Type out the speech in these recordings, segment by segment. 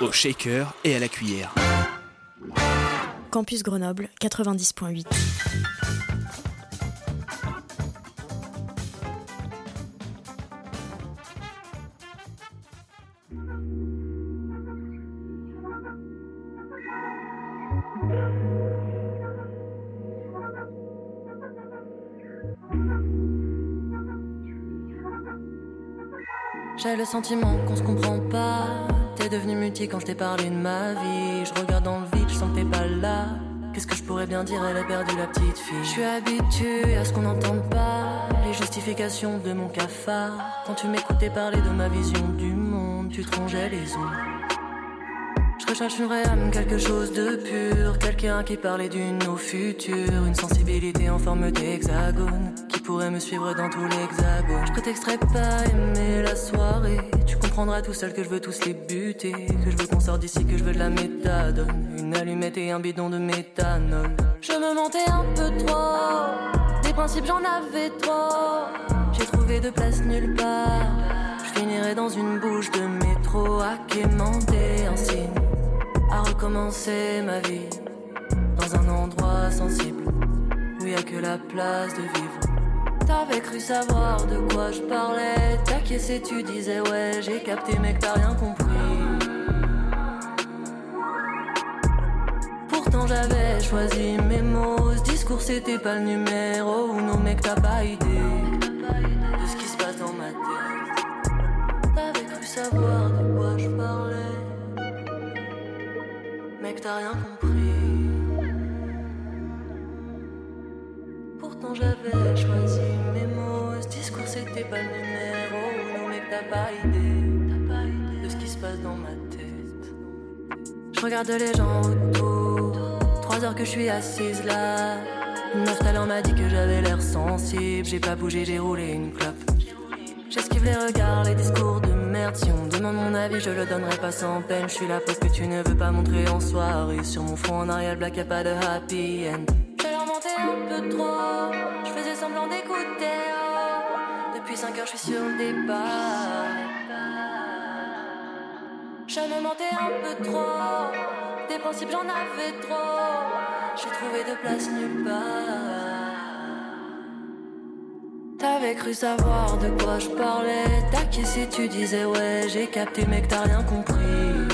Au shaker et à la cuillère. Campus Grenoble 90.8. J'ai le sentiment qu'on se comprend quand je t'ai parlé de ma vie. Je regarde dans le vide, je sens que t'es pas là. Qu'est-ce que je pourrais bien dire, elle a perdu la petite fille. Je suis habituée à ce qu'on n'entende pas les justifications de mon cafard. Quand tu m'écoutais parler de ma vision du monde, tu trongeais les os. Je recherche une vraie âme, quelque chose de pur. Quelqu'un qui parlait d'une eau future. Une sensibilité en forme d'hexagone. Qui pourrait me suivre dans tout l'hexagone. Je prétexterai pas aimer la soirée. Tu comprendras tout seul que je veux tous les buter. Que je veux qu'on sorte d'ici, que je veux de la méthadone. Une allumette et un bidon de méthanol. Je me mentais un peu trop. Des principes, j'en avais trop. J'ai trouvé de place nulle part. Je finirai dans une bouche de métro à quémander un signe recommencer ma vie dans un endroit sensible où y a que la place de vivre. T'avais cru savoir de quoi je parlais, t'acquiesçais, tu disais ouais, j'ai capté mec, t'as rien compris. Pourtant j'avais choisi mes mots, ce discours c'était pas le numéro, ou non mec t'as pas idée de ce qui se passe dans ma tête. T'avais cru savoir de quoi je parlais. Mec, t'as rien compris. Pourtant, j'avais choisi mes mots. Ce discours, c'était pas le numéro. Non, mec, t'as pas idée de ce qui se passe dans ma tête. Je regarde les gens autour. Trois heures que je suis assise là. Neuf talents m'a dit que j'avais l'air sensible. J'ai pas bougé, j'ai roulé une clope. J'esquive les regards, les discours de Si on demande mon avis, je le donnerai pas sans peine. Je suis la pose que tu ne veux pas montrer en soirée. Sur mon front en arrière black, y'a pas de happy end. J'ai leur menté un peu trop. Je faisais semblant d'écouter. Depuis 5 heures, je suis sur le départ. Je me mentais un peu trop. Des principes, j'en avais trop. J'ai trouvé de place nulle part. T'avais cru savoir de quoi je parlais. T'acquiesçais, tu disais ouais, j'ai capté, mec, t'as rien compris.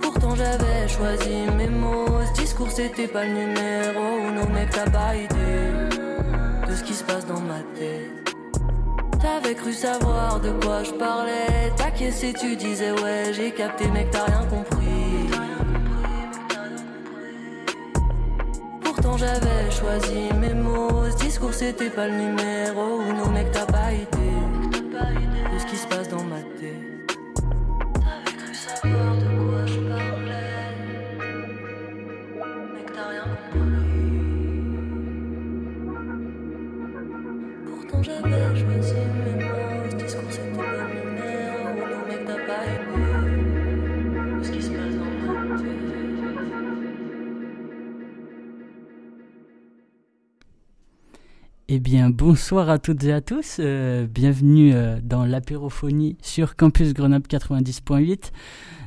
Pourtant j'avais choisi mes mots. Ce discours c'était pas le numéro. Non, mec, t'as pas idée de ce qui se passe dans ma tête. T'avais cru savoir de quoi je parlais. T'acquiesçais, tu disais ouais, j'ai capté, mec, t'as rien compris. Pourtant j'avais choisi mes mots. Ce discours c'était pas le numéro. Non, mec, t'as pas idée bonsoir à toutes et à tous. euh, bienvenue euh, dans l'apérophonie sur Campus Grenoble 90.8.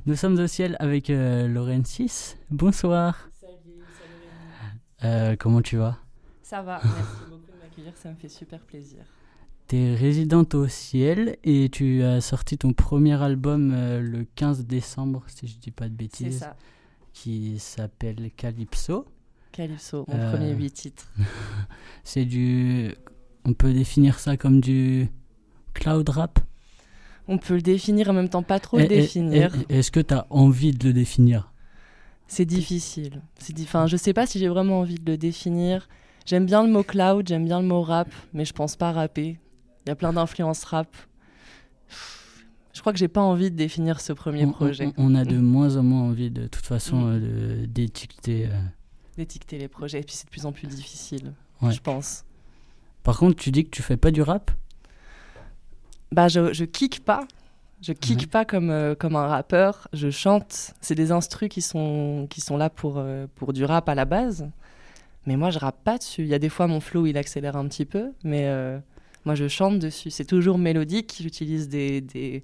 Nous sommes au ciel avec euh, Lorraine 6. Bonsoir. Euh, comment tu vas? Ça va, merci beaucoup de m'accueillir, ça me fait super plaisir. Tu es résidente au ciel et tu as sorti ton premier album le 15 décembre, si je dis pas de C'est bêtises, ça, qui s'appelle Calypso. Calypso, mon premier huit titres. C'est du. On peut définir ça comme du cloud rap? On peut le définir en même temps pas trop Et- le définir. Est-ce que tu as envie de le définir? C'est difficile. C'est di- Enfin, je sais pas si j'ai vraiment envie de le définir. J'aime bien le mot cloud, j'aime bien le mot rap, mais je pense pas rapper. Il y a plein d'influences rap. Je crois que j'ai pas envie de définir ce premier on, projet. On, on, a de moins en moins envie, de toute façon, mm. euh, d'étiqueter. Euh... D'étiqueter les projets, et puis c'est de plus en plus difficile, ouais. je pense. Par contre, tu dis que tu fais pas du rap? Bah, je, je kick pas. Je kick ouais. pas comme, euh, comme un rappeur, je chante. C'est des instrus qui sont, qui sont là pour, euh, pour du rap à la base. Mais moi, je rappe pas dessus. Il y a des fois, mon flow, il accélère un petit peu, mais euh, moi, je chante dessus. C'est toujours mélodique. J'utilise des, des,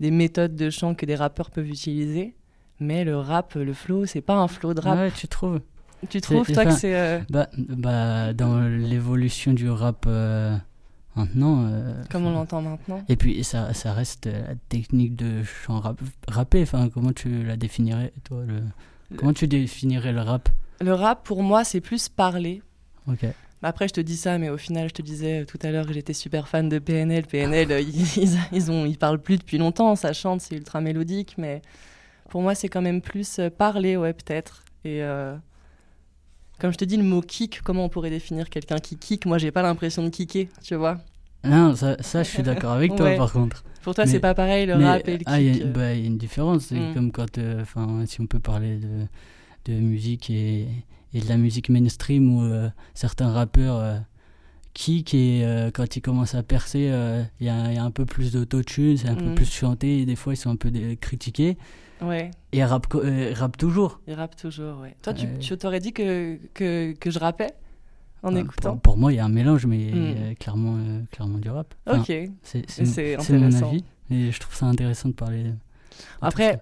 des, méthodes de chant que des rappeurs peuvent utiliser. Mais le rap, le flow, c'est pas un flow de rap. Ouais, tu trouves Tu trouves, toi, que c'est. Euh... Bah, bah, dans l'évolution du rap euh, maintenant. euh, Comme on l'entend maintenant. Et puis, ça, ça reste la technique de chant rap, rappé. Enfin, comment tu la définirais, toi le... Le... Comment tu définirais le rap? Le rap, pour moi, c'est plus parler. Ok. Après, je te dis ça, mais au final, je te disais tout à l'heure que j'étais super fan de PNL. PNL, ils, ils, ont, ils parlent plus depuis longtemps, ça chante, c'est ultra mélodique, mais pour moi, c'est quand même plus parler, ouais, peut-être. Et euh, comme je te dis, le mot kick, comment on pourrait définir quelqu'un qui kick? Moi, j'ai pas l'impression de kicker, tu vois. Non, ça, ça je suis d'accord avec toi, ouais. par contre. Pour toi, c'est pas pareil, le mais, rap et le kick Ah, il y, bah, y, a une différence. C'est Mm. comme quand, enfin, si on peut parler de, de musique et, et de la musique mainstream où euh, certains rappeurs euh, kick et euh, quand ils commencent à percer, il y, y, a un peu plus d'autotune, c'est un Mm. peu plus chanté et des fois ils sont un peu critiqués. Ouais. Et ils rappent, rappe toujours. Ils rappent toujours, ouais. Toi, tu, tu t'aurais dit que, que, que je rappais en Ah, écoutant pour, pour, moi, il y a un mélange, mais Mm. clairement, euh, clairement du rap. Enfin, ok. C'est mon avis, et je trouve ça intéressant de parler. De, Après,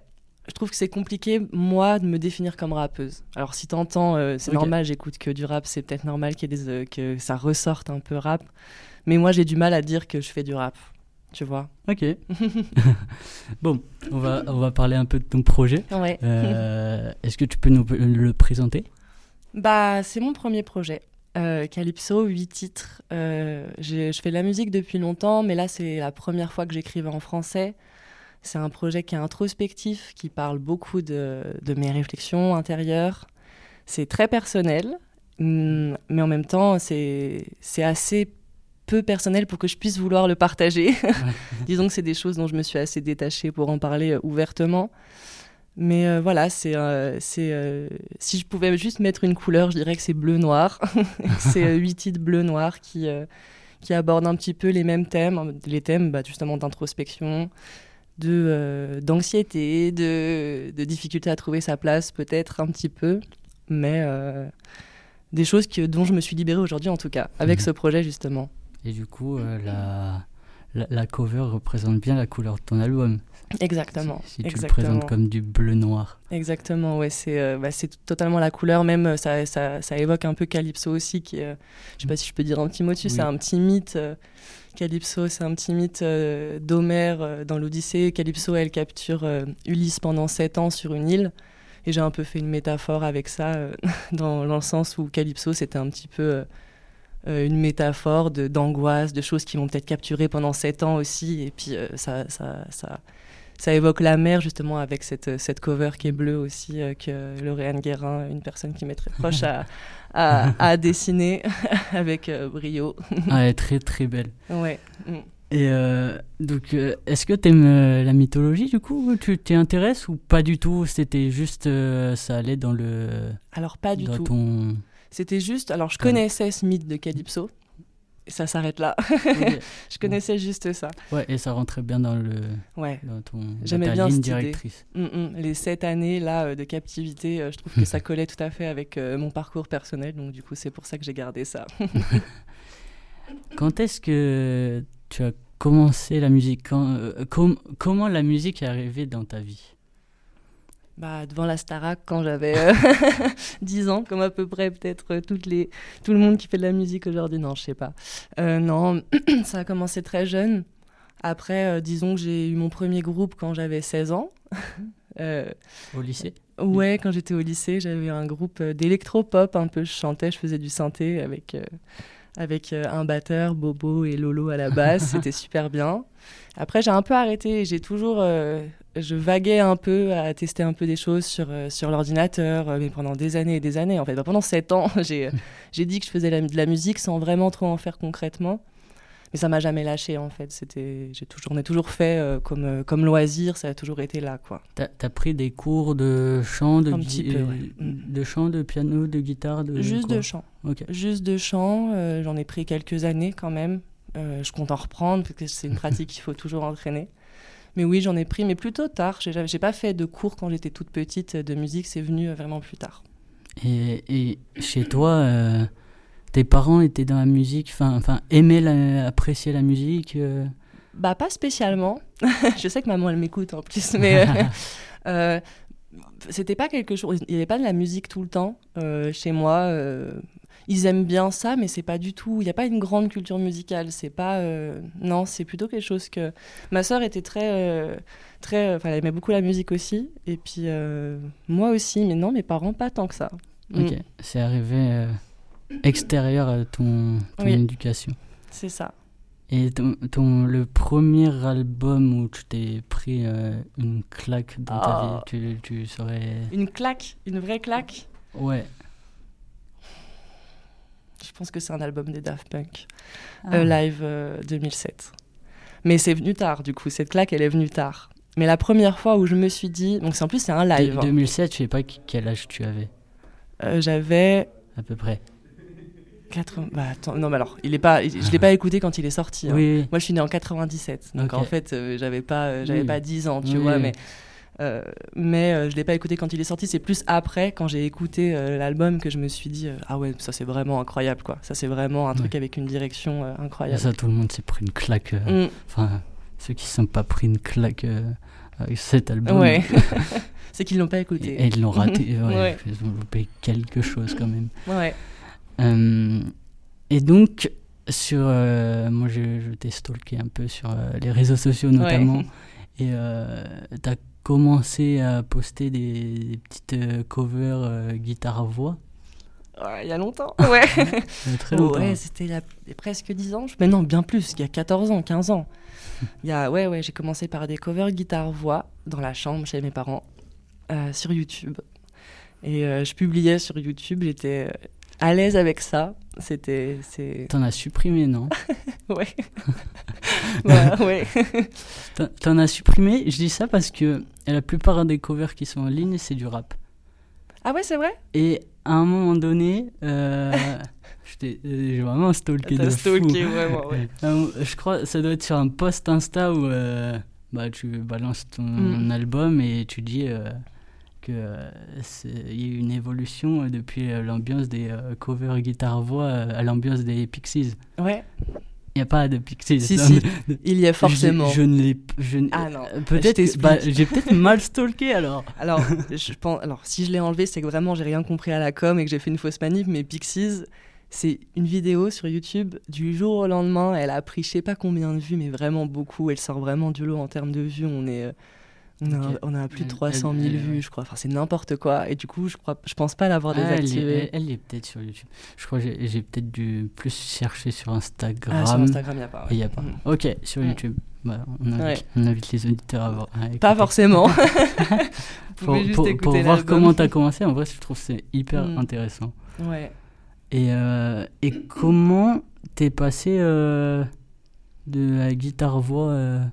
je trouve que c'est compliqué, moi, de me définir comme rappeuse. Alors, si t'entends, euh, c'est normal, j'écoute que du rap, c'est peut-être normal qu'il y ait des, euh, que ça ressorte un peu rap. Mais moi, j'ai du mal à dire que je fais du rap. Tu vois Ok. bon, on va, on va parler un peu de ton projet. Ouais. Euh, Est-ce que tu peux nous le présenter? Bah, c'est mon premier projet. Euh, Calypso, 8 titres. Euh, je fais de la musique depuis longtemps, mais là, c'est la première fois que j'écrivais en français. C'est un projet qui est introspectif, qui parle beaucoup de, de mes réflexions intérieures. C'est très personnel, hum, mais en même temps, c'est assez peu personnel pour que je puisse vouloir le partager. Ouais. Disons que c'est des choses dont je me suis assez détachée pour en parler euh, ouvertement. Mais euh, voilà, c'est, euh, c'est euh, si je pouvais juste mettre une couleur, je dirais que c'est bleu-noir. c'est huit titres bleu-noir qui, qui abordent un petit peu les mêmes thèmes, les thèmes bah, justement d'introspection, de, d'anxiété, de, de difficulté à trouver sa place peut-être un petit peu, mais des choses que, dont je me suis libérée aujourd'hui en tout cas, avec Mhm. ce projet justement. Et du coup, euh, la, la, la cover représente bien la couleur de ton album. Exactement. Si, si tu exactement. le présentes comme du bleu-noir. Exactement, ouais, c'est euh, bah, totalement la couleur, même euh, ça, ça, ça évoque un peu Calypso aussi, qui est, euh, je sais pas si je peux dire un petit mot dessus, Oui. c'est un petit mythe. euh, Calypso, c'est un petit mythe d'Homère dans l'Odyssée. Calypso, elle capture Ulysse pendant sept ans sur une île. Et j'ai un peu fait une métaphore avec ça, dans, dans le sens où Calypso, c'était un petit peu une métaphore de- d'angoisse, de, choses qui vont peut-être capturer pendant sept ans aussi. Et puis euh, ça, ça, ça, ça évoque la mer, justement, avec cette, cette cover qui est bleue aussi, euh, que Lauriane Guérin, une personne qui m'est très proche, a, a, a dessiné avec euh, brio. ah, elle est très très belle. Ouais. Mm. Et euh, donc, euh, est-ce que tu aimes la mythologie du coup? Tu t'y intéresses ou pas du tout? C'était juste, euh, ça allait dans le. Alors, pas du dans tout. ton. C'était juste. Alors, je connaissais ce mythe de Calypso. Et ça s'arrête là. Je connaissais juste ça. Ouais, et ça rentrait bien dans le. Ouais. Dans ton. J'aimais bien ligne directrice. Mm, mm. Les sept années là euh, de captivité, euh, je trouve que ça collait tout à fait avec euh, mon parcours personnel. Donc, du coup, c'est pour ça que j'ai gardé ça. Quand est-ce que tu as commencé la musique? Quand, euh, com- Comment la musique est arrivée dans ta vie? Bah, devant la Starac quand j'avais euh, 10 ans, comme à peu près peut-être euh, toutes les, tout le monde qui fait de la musique aujourd'hui. Non, je sais pas. Euh, non, ça a commencé très jeune. Après, euh, disons que j'ai eu mon premier groupe quand j'avais 16 ans. Au lycée? Ouais, quand j'étais au lycée, j'avais un groupe d'électro-pop un peu. Je chantais, je faisais du synthé avec, avec euh, un batteur, Bobo et Lolo à la basse. C'était super bien. Après, j'ai un peu arrêté. J'ai toujours. euh, je vaguais un peu à tester un peu des choses sur, euh, sur l'ordinateur, mais pendant des années et des années. En fait, Bah, pendant sept ans, j'ai j'ai dit que je faisais de la musique sans vraiment trop en faire concrètement. Mais ça m'a jamais lâché en fait. C'était, j'ai toujours, on a toujours fait euh, comme, euh, comme loisir, ça a toujours été là quoi. T'as as pris des cours de chant, de, peu, ouais. de chant, de piano, de guitare, de Juste de chant. Ok. Juste de chant, euh, j'en ai pris quelques années quand même. Euh, je compte en reprendre parce que c'est une pratique qu'il faut toujours entraîner. Mais oui, j'en ai pris, mais plutôt tard. J'ai pas fait de cours quand j'étais toute petite euh, de musique, c'est venu euh, vraiment plus tard. Et, et chez toi, euh, tes parents étaient dans la musique, enfin, aimaient la- apprécier la musique. euh, Bah, pas spécialement. je sais que maman, elle m'écoute en plus, mais euh, euh, c'était pas quelque chose. Il n'y avait pas de la musique tout le temps euh, chez moi. ils aiment bien ça, mais c'est pas du tout. Il n'y a pas une grande culture musicale. C'est pas. non, c'est plutôt quelque chose que. Ma sœur était très. très enfin, elle aimait beaucoup la musique aussi. Et puis, moi aussi, mais non, mes parents, pas tant que ça. Ok, Mm, c'est arrivé extérieur à ton, ton Oui. éducation. c'est ça. Et ton, ton- le premier album où tu t'es pris euh, une claque dans ta Ah. vie, tu, tu saurais. Une claque, une vraie claque? Ouais. Je pense que c'est un album des Daft Punk. Ah. Euh, live euh, 2007. Mais c'est venu tard, du coup. Cette claque, elle est venue tard. Mais la première fois où je me suis dit. Donc, c'est- en plus, c'est un De- live. hein. 2007, je sais pas quel âge tu avais, Euh, J'avais. à peu près. 80... Bah, attends, non, mais alors, il est pas... je l'ai pas écouté quand il est sorti. hein. Oui. Moi, je suis né en 97. Donc, en fait, euh, j'avais pas, euh, j'avais Oui. pas 10 ans, tu Oui, vois. Mais, euh, mais euh, je l'ai pas écouté quand il est sorti. C'est plus après, quand j'ai écouté euh, l'album, que je me suis dit Ah ouais, ça, c'est vraiment incroyable, quoi. Ça, c'est vraiment un truc avec une direction Et incroyable. ça, tout le monde s'est pris une claque. Mm. Enfin, ceux qui ne sont pas pris une claque avec cet album. Ouais. c'est qu'ils l'ont pas écouté. et ils l'ont raté. Ouais. Ils ont loupé quelque chose quand même. Ouais. Euh, et donc, sur, euh, moi je, je t'ai stalké un peu sur euh, les réseaux sociaux notamment. Et tu as commencé à poster des, des petites euh, covers euh, guitare-voix. Il y a longtemps. Ouais. Il y a très longtemps. Ouais, c'était il y a presque 10 ans. Mais non, bien plus, il y a 14 ans, 15 ans. Il y a, ouais, ouais, j'ai commencé par des covers guitare-voix dans la chambre chez mes parents euh, sur YouTube. Et euh, je publiais sur YouTube, j'étais euh, à l'aise avec ça. C'était. T'en as supprimé, non? Ouais. Voilà, ouais. T'en- as supprimé? Je dis ça parce que la plupart des covers qui sont en ligne, c'est du rap. Ah ouais, c'est vrai? Et à un moment donné, euh, euh, j'ai vraiment stalké de T'as fou. stalké, vraiment, ouais. Euh, je crois que ça doit être sur un post Insta où euh, bah, tu balances ton Mm. album et tu dis que euh, y a eu une évolution euh, depuis euh, l'ambiance des covers guitare-voix à l'ambiance des Pixies. Ouais. Il n'y a pas de Pixies. Si, il y a forcément. Je, je ne l'ai je ne- Ah non, Peut-être bah, j'ai peut-être mal stalké alors. Alors, je pense, alors, si je l'ai enlevé, c'est que vraiment j'ai rien compris à la com et que j'ai fait une fausse manip. Mais Pixies, c'est une vidéo sur YouTube. Du jour au lendemain, elle a pris je sais pas combien de vues, mais vraiment beaucoup. Elle sort vraiment du lot en termes de vues. On est, on a, Ok. on a plus de Elle- 300 000 elle- elle, vues, je crois. Enfin, c'est n'importe quoi. Et du coup, je crois, je pense pas l'avoir Ah, elle, est, désactivée. elle- elle est peut-être sur YouTube. Je crois que j'ai- peut-être dû plus chercher sur Instagram. Ah, sur Instagram, il n'y a pas. Il ouais. a pas. Mm. Ok, sur Mm. YouTube. Bah, on, invite, Ouais. on invite les auditeurs à voir. à Pas forcément. Pour, voir comment tu as commencé, en vrai, je trouve c'est hyper Mm. intéressant. Ouais. Et, euh, et comment t'es passé euh, de la guitare-voix, euh,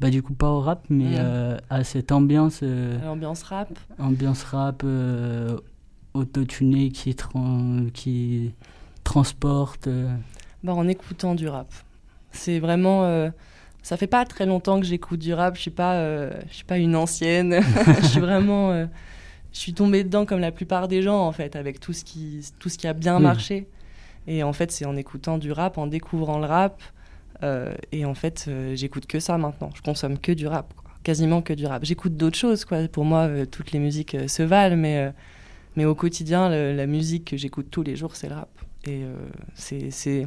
bah, du coup pas au rap, mais euh, à cette ambiance, euh, L'ambiance rap. ambiance rap euh, autotuné qui, tran- qui transporte euh, Bah, en écoutant du rap. C'est vraiment. euh, ça fait pas très longtemps que j'écoute du rap. Je suis pas, euh, je suis pas une ancienne. je suis vraiment. euh, je suis tombée dedans comme la plupart des gens en fait, avec tout ce qui, tout ce qui a bien Oui. marché. Et en fait, c'est en écoutant du rap, en découvrant le rap. Euh, et en fait, euh, j'écoute que ça maintenant. Je consomme que du rap, quasiment que du rap. J'écoute d'autres choses, quoi. Pour moi, euh, toutes les musiques se valent, mais mais au quotidien, la musique que j'écoute tous les jours, c'est le rap. Et c'est,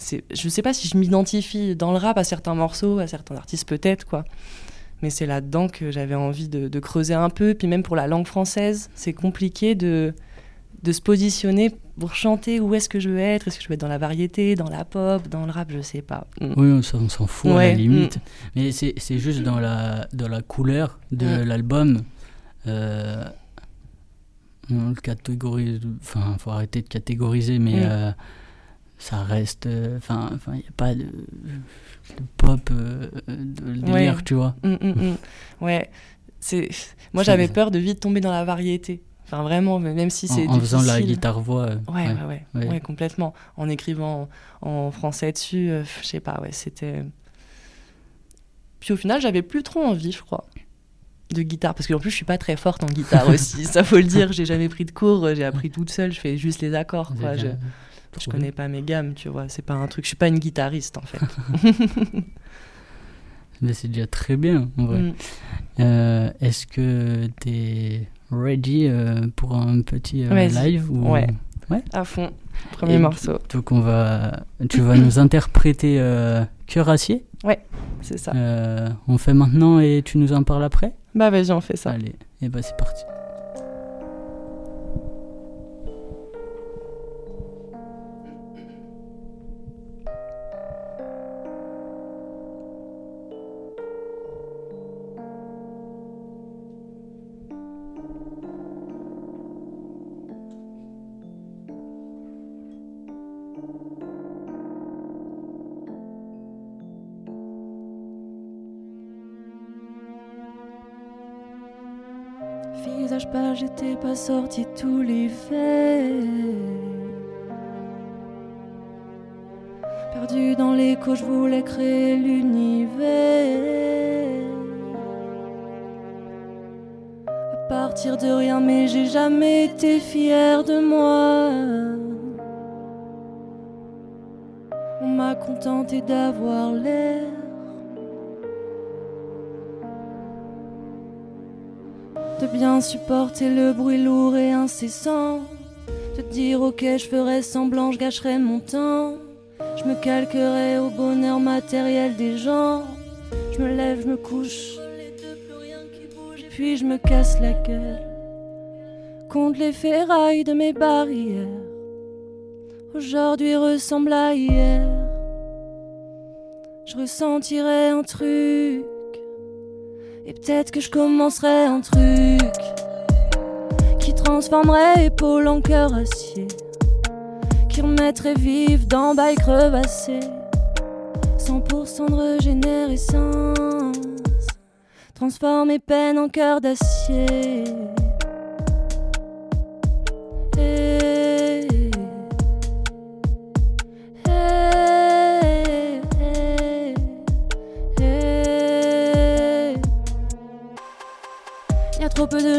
je sais pas si je m'identifie dans le rap à certains morceaux, à certains artistes peut-être, quoi. Mais c'est là-dedans que j'avais envie de, de creuser un peu. Puis même pour la langue française, c'est compliqué de, de se positionner pour chanter où est-ce que je veux être. Est-ce que je veux être dans la variété, dans la pop, dans le rap, je sais pas. Mm. Oui, on s'en on s'en fout à la limite. Mais c'est c'est juste dans la, dans la couleur de Mm. l'album. Euh, on le catégorise. Enfin, faut arrêter de catégoriser, mais Mm. euh, ça reste. Enfin, il n'y a pas de, de pop de délire, tu vois. Mm, mm, mm. Ouais. C'est... Moi, j'avais peur de vite tomber dans la variété. Enfin, vraiment, même si c'est. En, en faisant la guitare-voix. Ouais, ouais, ouais, ouais, complètement. En écrivant en, français dessus, je sais pas, ouais, c'était. Puis au final, j'avais plus trop envie, je crois, de guitare. Parce qu'en plus, je suis pas très forte en guitare aussi. ça faut le dire. J'ai jamais pris de cours. J'ai appris toute seule. Je fais juste les accords. Quoi. Je, je connais pas mes gammes, tu vois. C'est pas un truc. Je suis pas une guitariste, en fait. Mais c'est déjà très bien, en vrai. Mm. Euh, est-ce que tu es ready euh, pour un petit euh, live ou... Ouais. ouais. À fond. Premier morceau. Donc on va, tu vas nous interpréter Cœur acier. Ouais, c'est ça. on fait maintenant et tu nous en parles après? Bah vas-y, on fait ça. Allez, et bah c'est parti. J'étais pas sorti tout l'hiver. Perdu dans l'écho, je voulais créer l'univers. À partir de rien, mais j'ai jamais été fier de moi. On m'a contenté d'avoir l'air. Bien supporter le bruit lourd et incessant, de dire ok je ferai semblant, je gâcherai mon temps, je me calquerai au bonheur matériel des gens, je me lève, je me couche, puis je me casse la gueule. Contre les ferrailles de mes barrières. Aujourd'hui ressemble à hier, je ressentirai un truc et peut-être que je commencerai un truc qui transformerait épaule en cœur acier, qui remettrait vive dans bail crevassé, 100% de régénérescence, transforme mes peines en cœur d'acier.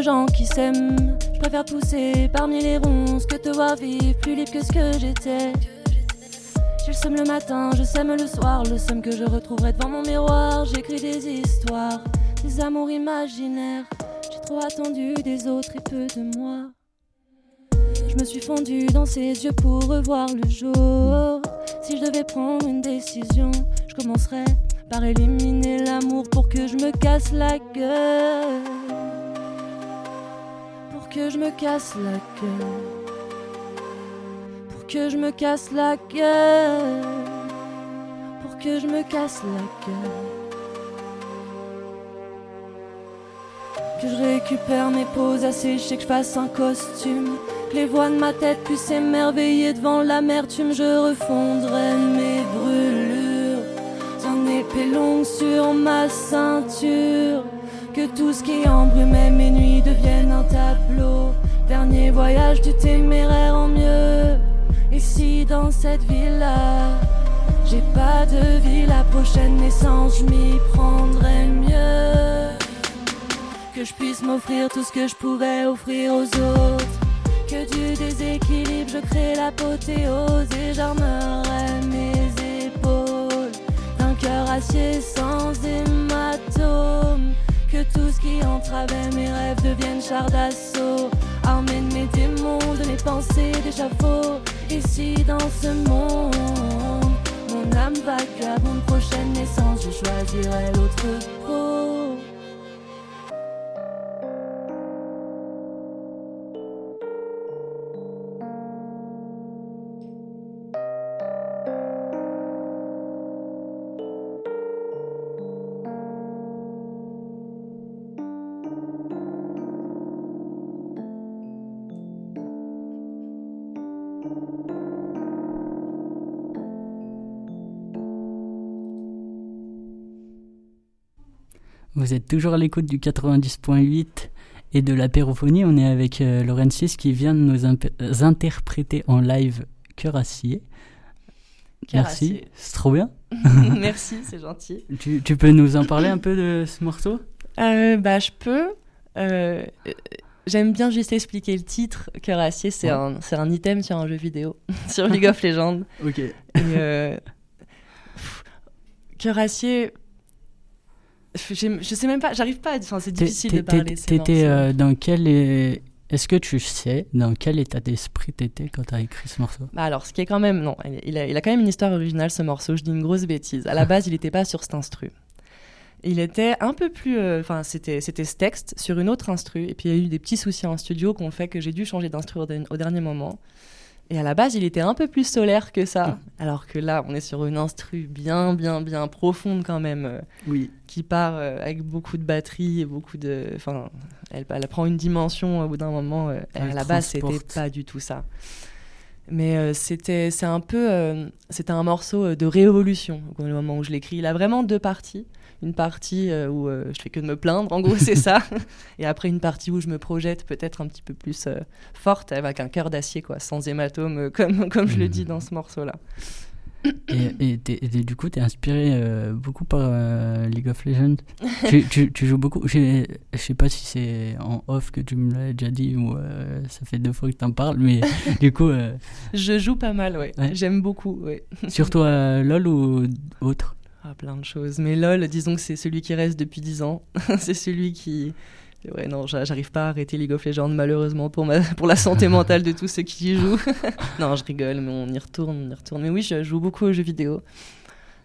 Gens qui s'aiment. Je préfère pousser parmi les ronces que te voir vivre plus libre que ce que j'étais. J'ai le somme le matin, je sème le soir, le somme que je retrouverai devant mon miroir. J'écris des histoires, des amours imaginaires. J'ai trop attendu des autres et peu de moi. Je me suis fondue dans ses yeux pour revoir le jour. Si je devais prendre une décision, je commencerais par éliminer l'amour pour que je me casse la gueule que je me casse la gueule. Pour que je me casse la gueule. Pour que je me casse la gueule. Que je récupère mes poses à sécher, que je fasse un costume. Que les voix de ma tête puissent s'émerveiller devant l'amertume. Je refondrai mes brûlures. Un épée longue sur ma ceinture. Que tout ce qui embrumait mes nuits devienne un tableau. Dernier voyage du téméraire en mieux. Si dans cette ville-là, j'ai pas de vie, la prochaine naissance, je m'y prendrais mieux. Que je puisse m'offrir tout ce que je pouvais offrir aux autres. Que du déséquilibre, je crée l'apothéose et j'armerai mes épaules d'un cœur acier sans hématome que tout ce qui entravait mes rêves devienne char d'assaut. Armé de mes démons, de mes pensées d'échafaud. Et si dans ce monde, mon âme mon prochaine naissance, je choisirais l'autre Vous êtes toujours à l'écoute du 90.8 et de l'apérophonie. On est avec euh, Laurentis qui vient de nous interpréter en live Cœur acier. Merci, c'est trop bien. Merci, c'est gentil. Tu, tu, peux nous en parler un peu de ce morceau? Euh, Bah, je peux. Euh, j'aime bien juste expliquer le titre. Cœur acier, c'est un, un item sur un jeu vidéo, sur League of Legends. ok. Et, euh, Cœur acier, je, sais même pas, j'arrive pas à. Enfin, c'est difficile de parler. T'étais euh, dans quel. Est-ce que tu sais dans quel état d'esprit t'étais quand t'as écrit ce morceau? Bah Alors, ce qui est quand même. Non, il a, il a, quand même une histoire originale ce morceau. Je dis une grosse bêtise. À la base, il n'était pas sur cet instru. Il était un peu plus. Euh, enfin, c'était c'était ce texte sur une autre instru. Et puis, il y a eu des petits soucis en studio qui ont fait que j'ai dû changer d'instru au, dernier moment. Et à la base, il était un peu plus solaire que ça. Alors que là, on est sur une instru bien, bien, bien profonde quand même. Euh, oui. Qui part euh, avec beaucoup de batterie et beaucoup de. Enfin, elle, elle, prend une dimension au bout d'un moment. Euh, à la base, c'était pas du tout ça. Mais c'était, c'est un peu, c'était un morceau de révolution au moment où je l'écris. Il a vraiment deux parties une partie euh, où euh, je fais que de me plaindre, en gros, c'est ça. Et après, une partie où je me projette peut-être un petit peu plus euh, forte, avec un cœur d'acier, quoi, sans hématome, comme, comme je le dis dans ce morceau-là. Et, et, du coup, tu es inspiré beaucoup par League of Legends. tu, tu, tu, joues beaucoup. Je sais pas si c'est en off que tu me l'as déjà dit ou ça fait deux fois que tu en parles, mais du coup. Je joue pas mal, ouais. J'aime beaucoup, ouais. Surtout à LoL ou autre? Ah, plein de choses. Mais LOL, disons que c'est celui qui reste depuis 10 ans. c'est celui qui. Ouais, non, j'arrive pas à arrêter League of Legends, malheureusement, pour, ma... pour la santé mentale de tous ceux qui y jouent. non, je rigole, mais on y retourne, on y retourne. Mais oui, je joue beaucoup aux jeux vidéo.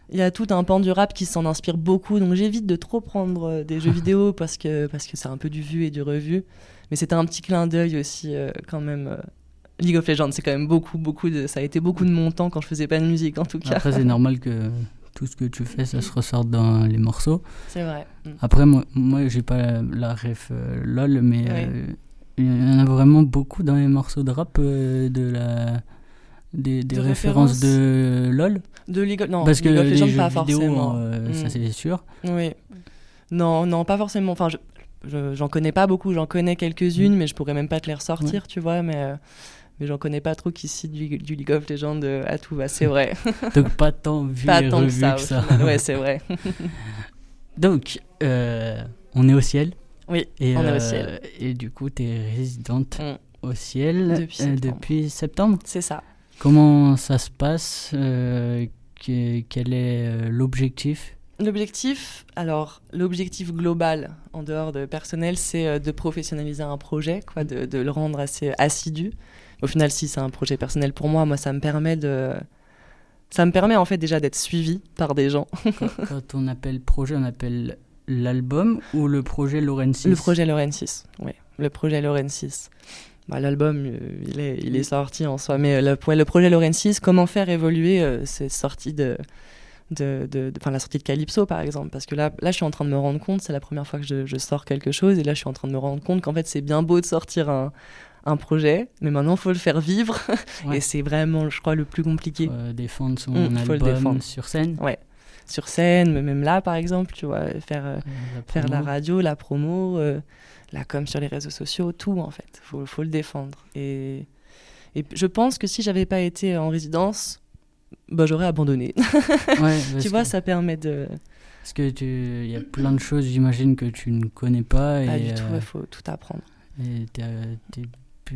Il y a tout un pan du rap qui s'en inspire beaucoup, donc j'évite de trop prendre euh, des jeux vidéo parce que parce que c'est un peu du vu et du revu. Mais c'était un petit clin d'œil aussi, euh, quand même. Euh, League of Legends, c'est quand même beaucoup, beaucoup de. Ça a été beaucoup de mon temps quand je faisais pas de musique, en tout cas. Après, c'est normal que tout ce que tu fais, ça se ressort dans les morceaux. C'est vrai. Mm. Après, moi, moi j'ai pas la ref euh, LOL, mais euh, il y en a vraiment beaucoup dans les morceaux de rap euh, de la des, des références de LOL. De League of... Non, Parce que les jeux pas vidéo, forcément. ça mm. c'est sûr. Oui. Non, non, pas forcément. Enfin, je, j'en connais pas beaucoup. J'en connais quelques-unes, mm. mais je pourrais même pas te les ressortir, tu vois. Mais mais j'en connais pas trop qui citent du, du, League of Legends euh, à tout va, c'est vrai. Donc pas tant vu pas et tant que ça. Que ça. ouais, c'est vrai. Donc, euh, on est au ciel. Oui, et, on est au euh, ciel. Et du coup, tu es résidente mm. au ciel depuis septembre. C'est ça. Comment ça se passe que, Quel est l'objectif? L'objectif, alors l'objectif global en dehors de personnel, c'est de professionnaliser un projet, quoi, de, de, le rendre assez assidu au final, si c'est un projet personnel pour moi, moi, ça me permet de. Ça me permet en fait déjà d'être suivi par des gens. quand, on appelle projet, on appelle l'album ou le projet 6 Le projet 6, oui. Le projet 6. Bah, L'album, euh, il, est, il est sorti en soi. Mais le, le projet Lorraine 6, comment faire évoluer euh, cette sortie de, de, de, de la sortie de Calypso par exemple? Parce que là là je suis en train de me rendre compte c'est la première fois que je, je, sors quelque chose et là je suis en train de me rendre compte qu'en fait c'est bien beau de sortir un, un projet, mais maintenant il faut le faire vivre. Et c'est vraiment, je crois, le plus compliqué. Euh, défendre son mmh, album sur scène. Ouais, sur scène, même là par exemple, tu vois, faire, euh, la faire la radio, la promo, euh, la com sur les réseaux sociaux, tout en fait. Faut, faut le défendre. Et, et je pense que si j'avais pas été en résidence, bah, j'aurais abandonné. Ouais, tu vois, ça permet de. Parce que tu, il y a plein de choses, j'imagine que tu ne connais pas. Pas et, du tout, il faut tout apprendre. Et t'es,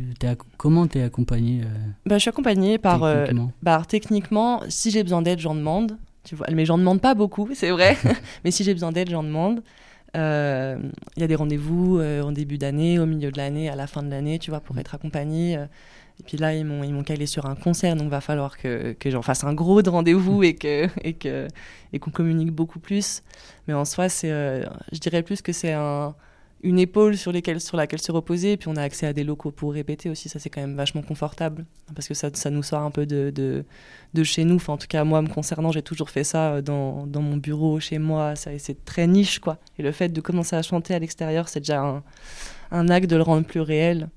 es, comment tu es accompagné euh, bah, Je suis accompagnée par. Euh, techniquement, bah, techniquement si j'ai besoin d'aide, j'en demande. Tu vois, mais j'en demande pas beaucoup, c'est vrai. mais si j'ai besoin d'aide, j'en demande. Il euh, y a des rendez-vous en début d'année, au milieu de l'année, à la fin de l'année, tu vois, pour être accompagnée. Et puis là, ils m'ont, ils m'ont calé sur un concert, donc va falloir que, que j'en fasse un gros de rendez-vous et, que, et, que, et qu'on communique beaucoup plus. Mais en soi, c'est, je dirais plus que c'est un, une épaule sur, laquelle se reposer. Et puis on a accès à des locaux pour répéter aussi. Ça, c'est quand même vachement confortable parce que ça, ça nous sort un peu de, de, chez nous. Enfin, en tout cas, moi, me concernant, j'ai toujours fait ça euh, dans, dans mon bureau, chez moi. C'est très niche, quoi. Et le fait de commencer à chanter à l'extérieur, c'est déjà un, un acte de le rendre plus réel.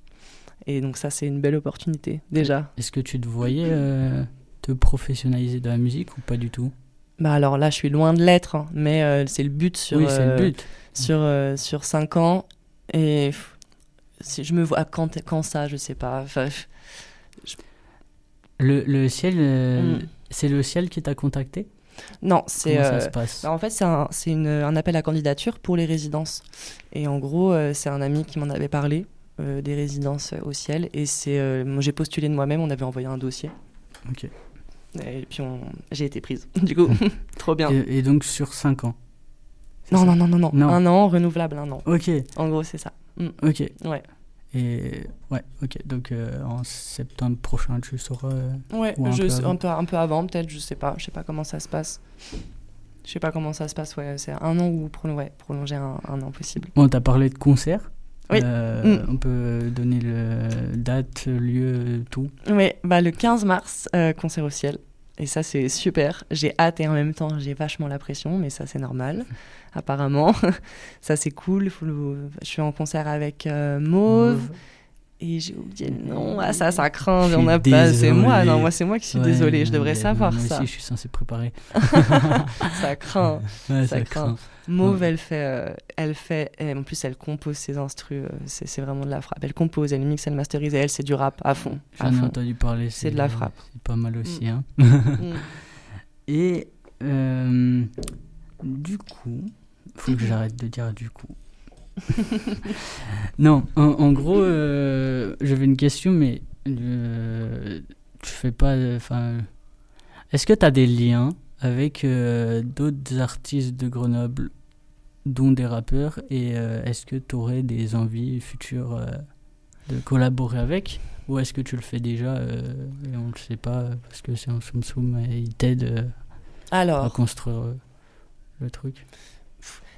Et donc, ça, c'est une belle opportunité, déjà. Est-ce que tu te voyais euh, te professionnaliser dans la musique ou pas du tout? Bah alors là, je suis loin de l'être, hein, mais euh, c'est le but sur, Oui, le euh, but. sur, euh, sur 5 ans. Et je me vois quand, quand ça, je sais pas. Enfin, Le, le ciel, euh, Mm. c'est le ciel qui t'a contacté? Non, c'est. Euh, bah, en fait, c'est un, un appel à candidature pour les résidences. Et en gros, euh, c'est un ami qui m'en avait parlé euh, des résidences au ciel. Et c'est, euh, j'ai postulé de moi-même, on avait envoyé un dossier. Ok. Et puis on- j'ai été prise. Du coup, trop bien. Et, et donc sur 5 ans Non, non, non, non, non, Non. Un an, renouvelable, un an. Ok, En gros, c'est ça. ok. Ouais. Et ouais, ok. Donc euh, en septembre prochain, tu sauras. euh, Ouais, Ou un je peu sais- un, peu, un peu avant, peut-être, je sais pas. Je sais pas comment ça se passe. Je sais pas comment ça se passe, ouais. C'est un an ou ouais, prolonger un, un an possible. Bon, t'as parlé de concert. Oui. Euh, Mm. On peut donner le date, lieu, tout. Ouais, bah le 15 mars, euh, concert au ciel. Et ça, c'est super. J'ai hâte et en même temps, j'ai vachement la pression, mais ça, c'est normal, apparemment. ça, c'est cool. Je suis en concert avec euh, Mauve. Et j'ai oublié le nom. Ah, ça, ça craint. On suis a pas. C'est moi. Non, moi, c'est moi qui suis Ouais, désolée. Je devrais savoir moi ça. aussi, je suis censé préparer. Ça craint. Ouais, Ça ça craint. craint. Mauve, elle fait, euh, elle fait, et en plus elle compose ses instrus, euh, c'est vraiment de la frappe. Elle compose, elle mixe, elle masterise, et elle c'est du rap à fond. J'en ai entendu parler. C'est de la frappe. C'est pas mal aussi. Hein. Mm. Et euh, du coup, faut que j'arrête de dire du coup. non, en, en gros, euh, j'avais une question, mais euh, tu fais pas. Enfin, est-ce que tu as des liens avec euh, d'autres artistes de Grenoble, dont des rappeurs, et euh, est-ce que tu aurais des envies futures de collaborer avec? Ou est-ce que tu le fais déjà et on le sait pas parce que c'est un soum soum et il t'aide à construire le truc?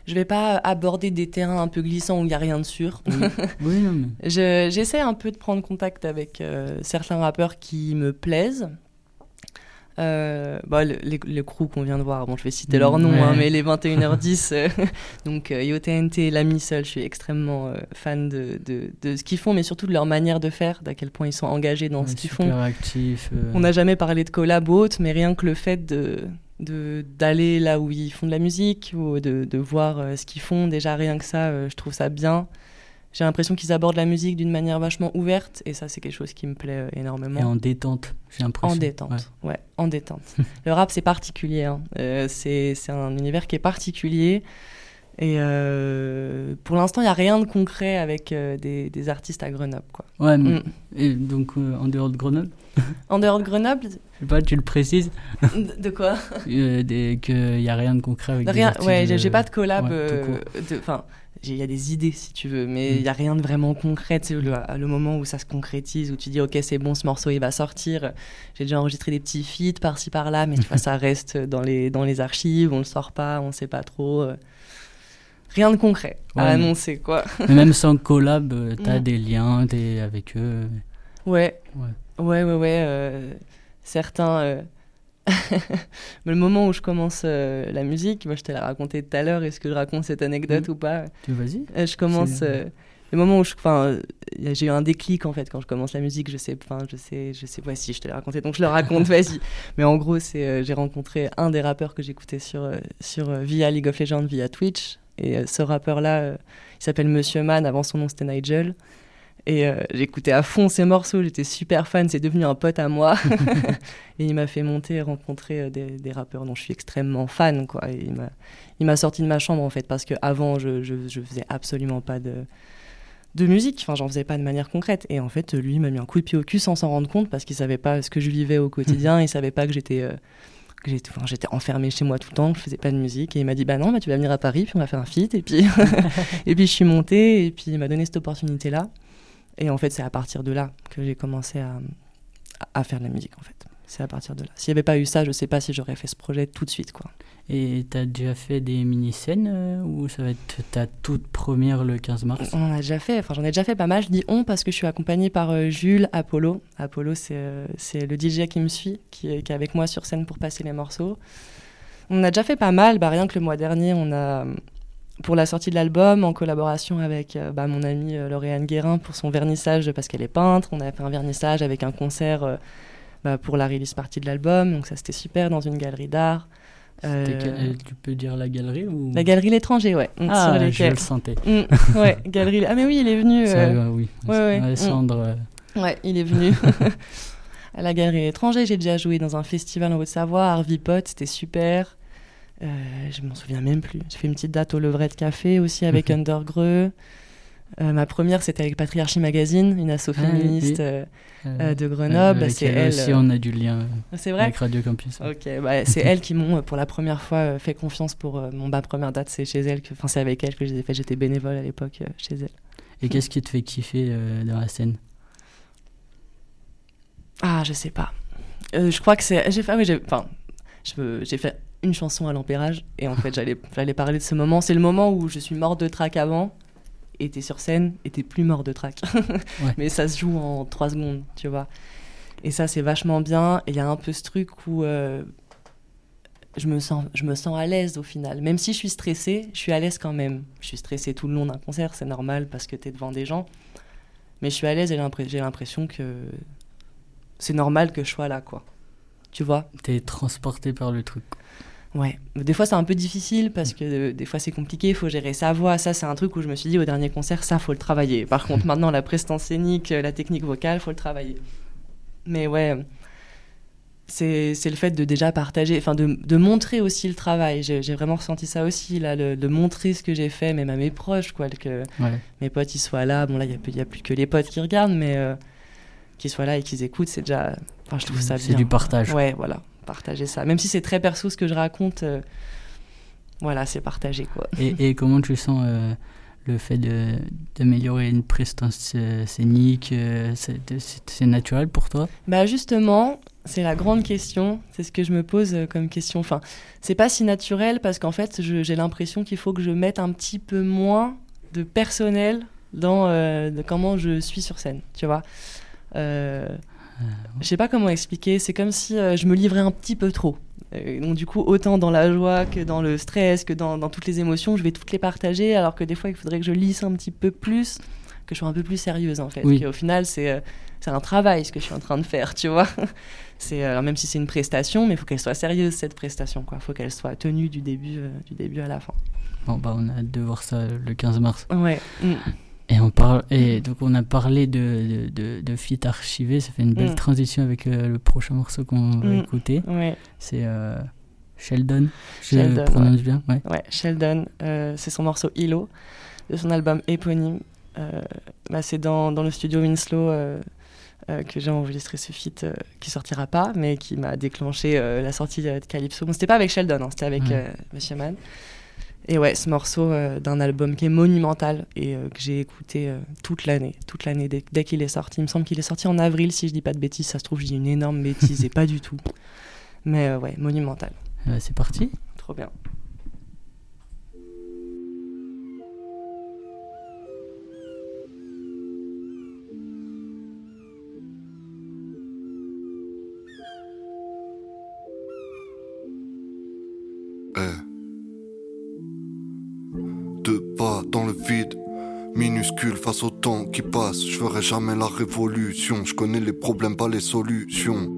Je vais pas aborder des terrains un peu glissants où il y a rien de sûr. Oui, non, mais. Je- J'essaie un peu de prendre contact avec euh, certains rappeurs qui me plaisent. Euh, bah, le, les, le crew qu'on vient de voir, bon, je vais citer leur nom, Ouais. hein, mais les 21h10, euh, donc euh, YoTNT, l'ami seul, je suis extrêmement euh, fan de, de, de ce qu'ils font, mais surtout de leur manière de faire, d'à quel point ils sont engagés dans Ouais, ce qu'ils font. actif. euh, On n'a jamais parlé de collab ou autre, mais rien que le fait de- d'aller là où ils font de la musique ou de, de voir euh, ce qu'ils font, déjà rien que ça, euh, je trouve ça bien. J'ai l'impression qu'ils abordent la musique d'une manière vachement ouverte et ça c'est quelque chose qui me plaît euh, énormément. Et en détente, j'ai l'impression. En détente, ouais. en détente. le rap, c'est particulier. hein. C'est c'est un univers qui est particulier. Et euh, pour l'instant, il n'y a rien de concret avec euh, des, des artistes à Grenoble. Quoi. Ouais, ouais mais- Mm. et donc euh, en dehors de Grenoble, En dehors de Grenoble, je sais pas, tu le précises, de de quoi? Des- qu'il n'y a rien de concret avec des Rien, artistes ouais, j'ai- pas de collab. ouais, Enfin, j'ai- il y a des idées si tu veux, mais il Mm. y a rien de vraiment concret. Sais, le, le moment où ça se concrétise, où tu dis ok c'est bon, ce morceau il va sortir. J'ai déjà enregistré des petits feats par-ci par-là, mais tu vois ça reste dans les dans les archives, on le sort pas, on sait pas trop. Rien de concret à Ouais, annoncer quoi. Mais même sans collab, euh, t'as Mm. des liens des, avec eux. Ouais, Ouais. ouais, ouais, ouais. euh, certains. euh, mais le moment où je commence euh, la musique, moi je te l'ai raconté tout à l'heure, est-ce que je raconte cette anecdote Mm. ou pas? Tu vas-y je commence le moment où je j'ai eu un déclic en fait quand je commence la musique je sais enfin je sais je sais voici je te l'ai raconté donc je le raconte vas-y mais en gros c'est j'ai rencontré un des rappeurs que j'écoutais sur sur via League of Legends via Twitch et euh, ce rappeur là il s'appelle Monsieur Man avant son nom c'était Nigel et euh, j'écoutais à fond ses morceaux, j'étais super fan, c'est devenu un pote à moi. et il m'a fait monter et rencontrer euh, des, des rappeurs dont je suis extrêmement fan. Quoi. Et il m'a- sorti de ma chambre en fait, parce qu'avant je, je, je faisais absolument pas de, de musique, enfin j'en faisais pas de manière concrète. Et en fait, lui il m'a mis un coup de pied au cul sans s'en rendre compte, parce qu'il savait pas ce que je vivais au quotidien, il savait pas que j'étais. euh, j'étais enfin, enfermée chez moi tout le temps, je faisais pas de musique. Et il m'a dit Bah non, bah, tu vas venir à Paris, puis on va faire un feat. Et puis, et puis je suis montée, et puis il m'a donné cette opportunité-là. Et en fait, c'est à partir de là que j'ai commencé à, à faire de la musique, en fait. C'est à partir de là. S'il n'y avait pas eu ça, je sais pas si j'aurais fait ce projet tout de suite, quoi. Et t'as déjà fait des mini-scènes euh, ou ça va être ta toute première le 15 mars? On en a déjà fait, enfin j'en ai déjà fait pas mal. Je dis on parce que je suis accompagnée par euh, Jules Apollo. Apollo, c'est euh, le DJ qui me suit, qui est, qui est avec moi sur scène pour passer les morceaux. On a déjà fait pas mal, bah, rien que le mois dernier, on a, pour la sortie de l'album, en collaboration avec euh, bah, mon amie euh, Lauriane Guérin pour son vernissage, parce qu'elle est peintre, on a fait un vernissage avec un concert euh, bah, pour la release partie de l'album, donc ça c'était super dans une galerie d'art. Euh, tu peux dire la galerie ou... La galerie L'étranger, ouais. Ah, je le sentais. Mm, ouais, galerie. Ah, mais oui, il est venu. Ça, oui. Ouais, ouais. Alessandre. Mm. Ouais, il est venu. à la galerie L'étranger, j'ai déjà joué dans un festival en Haute-Savoie, Arvipot, c'était super. Euh, je m'en souviens même plus. J'ai fait une petite date au Levrette Café aussi avec Undergreux. Euh, ma première, c'était avec Patriarchie Magazine, une asso ah, féministe euh, euh, de Grenoble. c'est elle. Aussi, on a du lien c'est vrai avec Radio Campus. Ok, bah, c'est elle qui m'ont pour la première fois fait confiance pour mon ma première date. C'est chez elle, enfin c'est avec elle que j'ai fait. J'étais bénévole à l'époque chez elle. Et qu'est-ce qui te fait kiffer dans la scène? Ah, je sais pas. je crois que c'est. J'ai fait. Ah, oui, j'ai. Enfin, j'ai fait une chanson à l'empérage et en fait j'allais parler de ce moment. C'est le moment où je suis morte de trac avant et t'es sur scène et t'es plus mort de trac. Mais ça se joue en trois secondes, tu vois. Et ça, c'est vachement bien. Et il y a un peu ce truc où euh, je, me sens, je me sens à l'aise au final. Même si je suis stressée, je suis à l'aise quand même. Je suis stressée tout le long d'un concert, c'est normal parce que t'es devant des gens. Mais je suis à l'aise et j'ai l'impression que c'est normal que je sois là, quoi. Tu vois? T'es transporté par le truc. Ouais, des fois c'est un peu difficile parce que euh, des fois c'est compliqué, il faut gérer sa voix. Ça, c'est un truc où je me suis dit au dernier concert, ça, faut le travailler. Par contre, maintenant, la prestance scénique, euh, la technique vocale, faut le travailler. Mais ouais, c'est le fait de déjà partager, enfin de, de, montrer aussi le travail. J'ai vraiment ressenti ça aussi, là, de montrer ce que j'ai fait, même à mes proches, quoi, que mes potes ils soient là. Bon, là, il n'y a, a, plus que les potes qui regardent, mais euh, qu'ils soient là et qu'ils écoutent, c'est déjà. Enfin, je trouve ça bien. C'est du partage. Ouais, voilà partager ça. Même si c'est très perso ce que je raconte, euh, voilà, c'est partagé. Quoi. Et, comment tu sens euh, le fait d'améliorer une prestance euh, scénique C'est naturel pour toi? Bah justement, c'est la grande question. C'est ce que je me pose comme question. Enfin, c'est pas si naturel parce qu'en fait, j'ai l'impression qu'il faut que je mette un petit peu moins de personnel dans comment je suis sur scène, tu vois? Euh, je sais pas comment expliquer, c'est comme si euh, je me livrais un petit peu trop. Euh, donc du coup, autant dans la joie que dans le stress, que dans, toutes les émotions, je vais toutes les partager, alors que des fois, il faudrait que je lisse un petit peu plus, que je sois un peu plus sérieuse en fait. Oui. au final, c'est c'est un travail ce que je suis en train de faire, tu vois. C'est même si c'est une prestation, mais il faut qu'elle soit sérieuse cette prestation, quoi. Il faut qu'elle soit tenue du début, du début à la fin. Bon bah on a hâte de voir ça le 15 mars. Ouais. Mm. Et on, parle, et donc on a parlé de, de, de, feat archivé, ça fait une belle mm. transition avec euh, le prochain morceau qu'on va mm. écouter. C'est euh, Sheldon, je prononce bien. Ouais, ouais Sheldon, euh, c'est son morceau Hilo, de son album éponyme. Bah, c'est dans, dans, le studio Winslow que j'ai enregistré ce feat qui sortira pas, mais qui m'a déclenché la sortie de Calypso. Bon, c'était pas avec Sheldon, hein, c'était avec Monsieur Man. Et ouais, ce morceau euh, d'un album qui est monumental et euh, que j'ai écouté euh, toute l'année, toute l'année dès, qu'il est sorti. Il me semble qu'il est sorti en avril, si je dis pas de bêtises. Ça se trouve, je dis une énorme bêtise et pas du tout. Mais ouais, monumental. c'est parti. Trop bien. Face au temps qui passe, je ferai jamais la révolution. Je connais les problèmes, pas les solutions.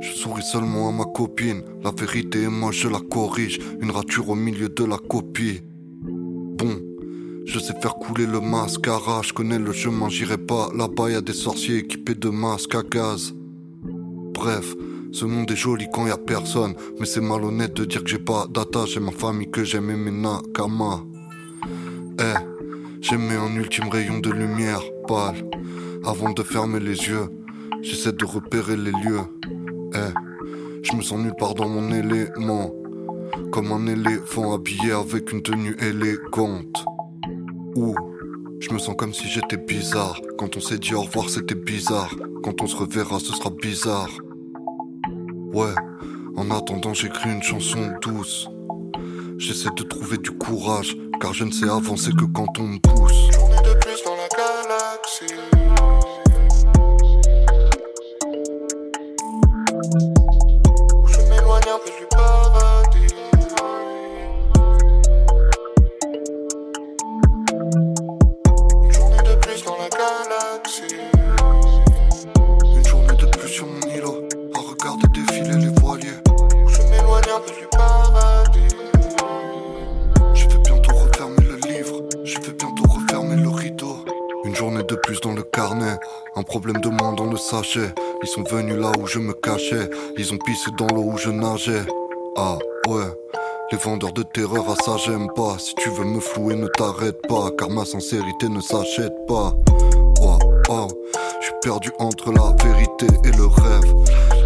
Je souris seulement à ma copine. La vérité moi je la corrige. Une rature au milieu de la copie. Bon, je sais faire couler le mascara. Je connais le chemin, j'irai pas. Là-bas y des sorciers équipés de masques à gaz. Bref, ce monde est joli quand y a personne. Mais c'est malhonnête de dire que j'ai pas d'attache. J'ai ma famille que j'aime et mes nakama. J'ai mis un ultime rayon de lumière pâle. Avant de fermer les yeux, j'essaie de repérer les lieux. Eh, je me sens nulle part dans mon élément. Comme un éléphant habillé avec une tenue élégante. Ou, je me sens comme si j'étais bizarre. Quand on s'est dit au revoir, c'était bizarre. Quand on se reverra, ce sera bizarre. Ouais, en attendant, j'écris une chanson douce. J'essaie de trouver du courage, car je ne sais avancer que quand on me pousse. Journée de plus dans la galaxie. le rideau. Une journée de plus dans le carnet, un problème de moins dans le sachet. Ils sont venus là où je me cachais, ils ont pissé dans l'eau où je nageais. Ah ouais, les vendeurs de terreur à ça j'aime pas. Si tu veux me flouer, ne t'arrête pas, car ma sincérité ne s'achète pas. Oh, oh, je suis perdu entre la vérité et le rêve.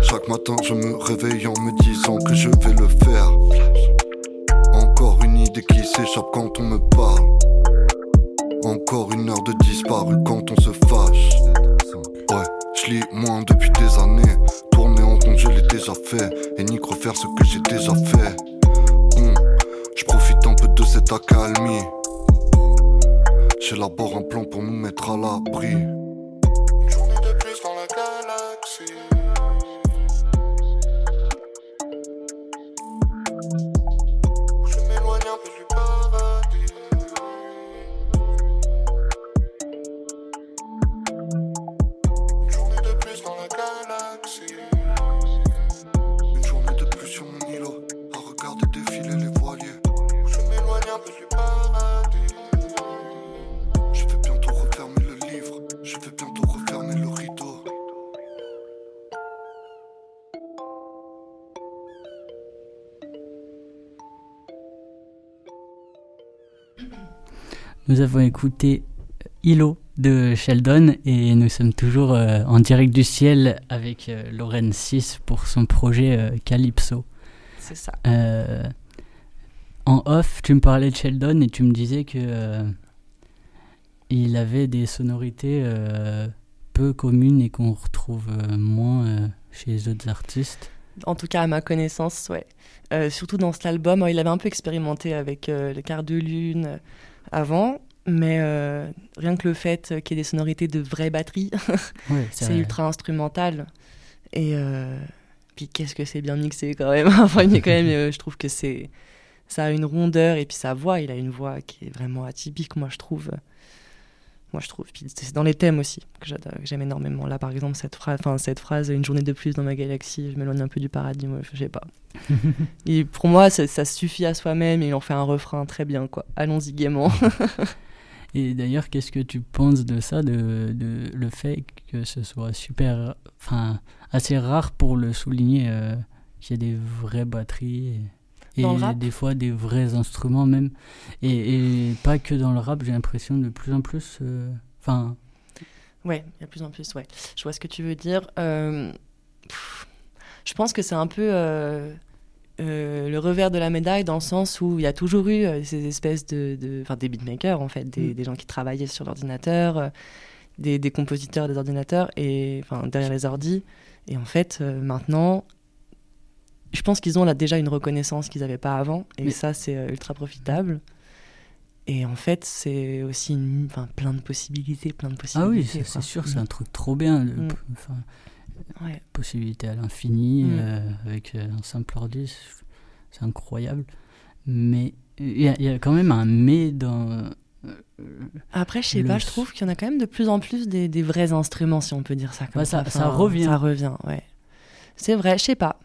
Chaque matin, je me réveille en me disant que je vais le faire. Encore une idée qui s'échappe quand on me parle. Encore une heure de disparu quand on se fâche. Ouais, je lis moins depuis des années. Tourner en compte, je l'ai déjà fait. Et ni refaire ce que j'ai déjà fait. Hum, Je profite un peu de cette accalmie. J'élabore un plan pour nous mettre à l'abri. Nous avons écouté Hilo de Sheldon et nous sommes toujours euh, en direct du ciel avec euh, Lorraine 6 pour son projet euh, Calypso. C'est ça. Euh, en off, tu me parlais de Sheldon et tu me disais que euh, il avait des sonorités euh, peu communes et qu'on retrouve euh, moins euh, chez les autres artistes. En tout cas, à ma connaissance, ouais. Euh, surtout dans cet album, il avait un peu expérimenté avec euh, le quart de lune euh, avant, mais euh, rien que le fait qu'il y ait des sonorités de vraie batterie, Ouais, c'est ultra instrumental. Et euh, puis qu'est-ce que c'est bien mixé quand même. enfin, quand même, euh, je trouve que c'est ça a une rondeur et puis sa voix, il a une voix qui est vraiment atypique, moi je trouve. Moi je trouve. Puis c'est dans les thèmes aussi que j'aime énormément. Là par exemple cette phrase, enfin cette phrase, une journée de plus dans ma galaxie, je m'éloigne un peu du paradis, moi je sais pas. Et pour moi, ça, suffit à soi-même et il en fait un refrain très bien quoi. Allons-y gaiement. Et d'ailleurs, qu'est-ce que tu penses de ça, de, de le fait que ce soit super, enfin, assez rare pour le souligner, euh, qu'il y ait des vraies batteries et, Dans le et rap des fois des vrais instruments même, et, et pas que dans le rap. J'ai l'impression de plus en plus, euh, enfin, Ouais, il y a de plus en plus, ouais. Je vois ce que tu veux dire. Euh, pff, je pense que c'est un peu euh, euh, le revers de la médaille dans le sens où il y a toujours eu euh, ces espèces de... de- Enfin, des beatmakers, en fait, des, Mm. des gens qui travaillaient sur l'ordinateur, euh, des, des compositeurs des ordinateurs, et, enfin, derrière les ordis. Et en fait, euh, maintenant, je pense qu'ils ont là déjà une reconnaissance qu'ils n'avaient pas avant, et Mais- ça, c'est euh, ultra profitable. Et en fait, c'est aussi une- plein de possibilités, plein de ah possibilités. oui, c'est sûr, c'est Mm. un truc trop bien, le- Mm. enfin, Ouais. possibilité à l'infini Mm. euh, avec euh, un simple ordi, c'est incroyable. Mais il y, a- il y a quand même un mais dans. euh, Après, je sais Le pas, je trouve qu'il y en a quand même de plus en plus des, des vrais instruments, si on peut dire ça comme ça. ça- ça revient. Ça revient, ouais. C'est vrai, je sais pas.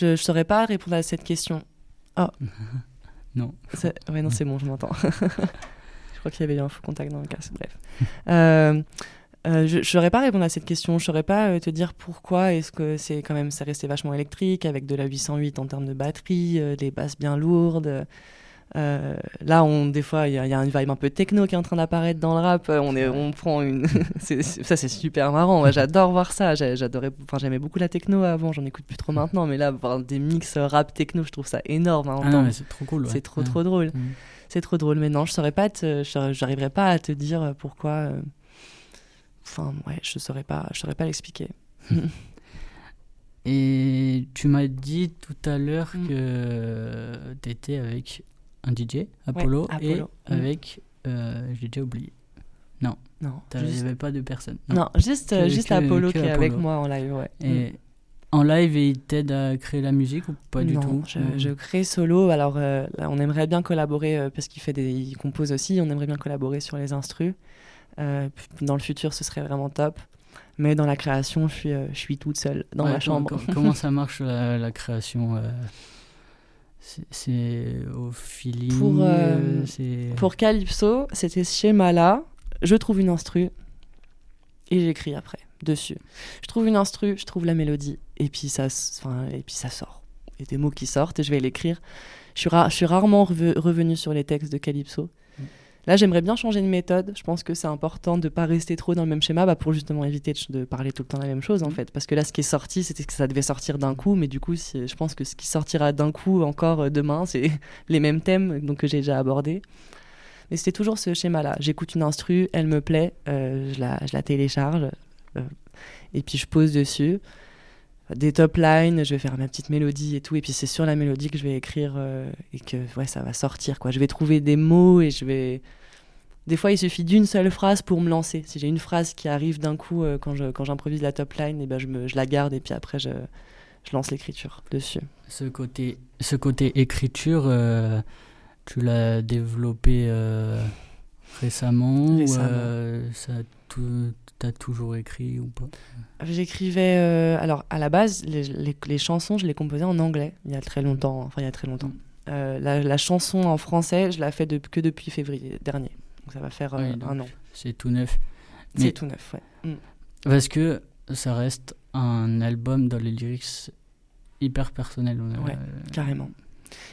Je, je saurais pas répondre à cette question. non. C'est- Ouais, non, c'est bon, je m'entends. je crois qu'il y avait eu un faux contact dans le casque, bref. Euh, euh, je ne saurais pas répondre à cette question. Je saurais pas euh, te dire pourquoi est-ce que c'est quand même ça restait vachement électrique avec de la 808 en termes de batterie, euh, des basses bien lourdes. Euh, là, on, des fois, il y, a- il y a une vibe un peu techno qui est en train d'apparaître dans le rap. Euh, On, est, on prend une. ça, c'est super marrant. J'adore voir ça. J'adorais. Enfin, j'aimais beaucoup la techno avant. J'en écoute plus trop maintenant. Mais là, voir des mix euh, rap techno, je trouve ça énorme. à Ah c'est trop cool. ouais. c'est trop, Ouais. trop drôle. Mm. C'est trop drôle. Mais non, je saurais pas. J'arriverais pas à te dire pourquoi. euh, Enfin, ouais, je saurais pas. Je saurais pas l'expliquer. Et tu m'as dit tout à l'heure Mm. que tu étais avec un DJ, Apollo, et Apollo. Mm. avec. euh, J'ai déjà oublié. Non. Tu Juste, n'avais pas de personne. non, juste, Que- juste que- Apollo que qui est avec moi en live. Ouais. Et en live, et il t'aide à créer la musique ou pas du non, tout? Je, Mm. je crée solo. Alors, euh, là, on aimerait bien collaborer euh, parce qu'il fait des, il compose aussi. On aimerait bien collaborer sur les instrus. Dans le futur, ce serait vraiment top. Mais dans la création, je suis, je suis toute seule dans Ouais, ma chambre. com- comment ça marche la, la création euh, c'est- au feeling Pour, euh, euh, Pour Calypso, c'était ce schéma-là. Je trouve une instru et j'écris après. dessus. Je trouve une instru, je trouve la mélodie, et puis ça, enfin, et puis ça sort. Il y a des mots qui sortent et je vais l'écrire. Je suis, je suis rarement revenu sur les textes de Calypso. Là, j'aimerais bien changer de méthode. Je pense que c'est important de ne pas rester trop dans le même schéma bah, pour justement éviter de, parler tout le temps la même chose, en mm. fait. Parce que là, ce qui est sorti, c'était que ça devait sortir d'un coup, mais du coup, je pense que ce qui sortira d'un coup encore euh, demain, c'est les mêmes thèmes donc, que j'ai déjà abordés. Mais c'était toujours ce schéma-là. J'écoute une instru, elle me plaît, euh, je, la, je, la, télécharge, euh, et puis je pose dessus des top lines, je vais faire ma petite mélodie et tout, et puis c'est sur la mélodie que je vais écrire euh, et que ouais, ça va sortir. quoi. Je vais trouver des mots et je vais. Des fois, il suffit d'une seule phrase pour me lancer. Si j'ai une phrase qui arrive d'un coup euh, quand, je, quand j'improvise la top line, et ben je, me, je la garde et puis après je, je lance l'écriture dessus. Ce côté, ce côté écriture, euh, tu l'as développé récemment, récemment. ou ça tout, T'as toujours écrit ou pas J'écrivais. Euh, alors, à la base, les, les, chansons, je les composais en anglais il y a très longtemps. Enfin, il y a très longtemps. Mm. Euh, la, chanson en français, je la fais que depuis février dernier. Donc, ça va faire euh, un an. C'est tout neuf. C'est tout neuf, ouais. Mm. Parce que ça reste un album dans les lyrics hyper personnel. Ouais, carrément.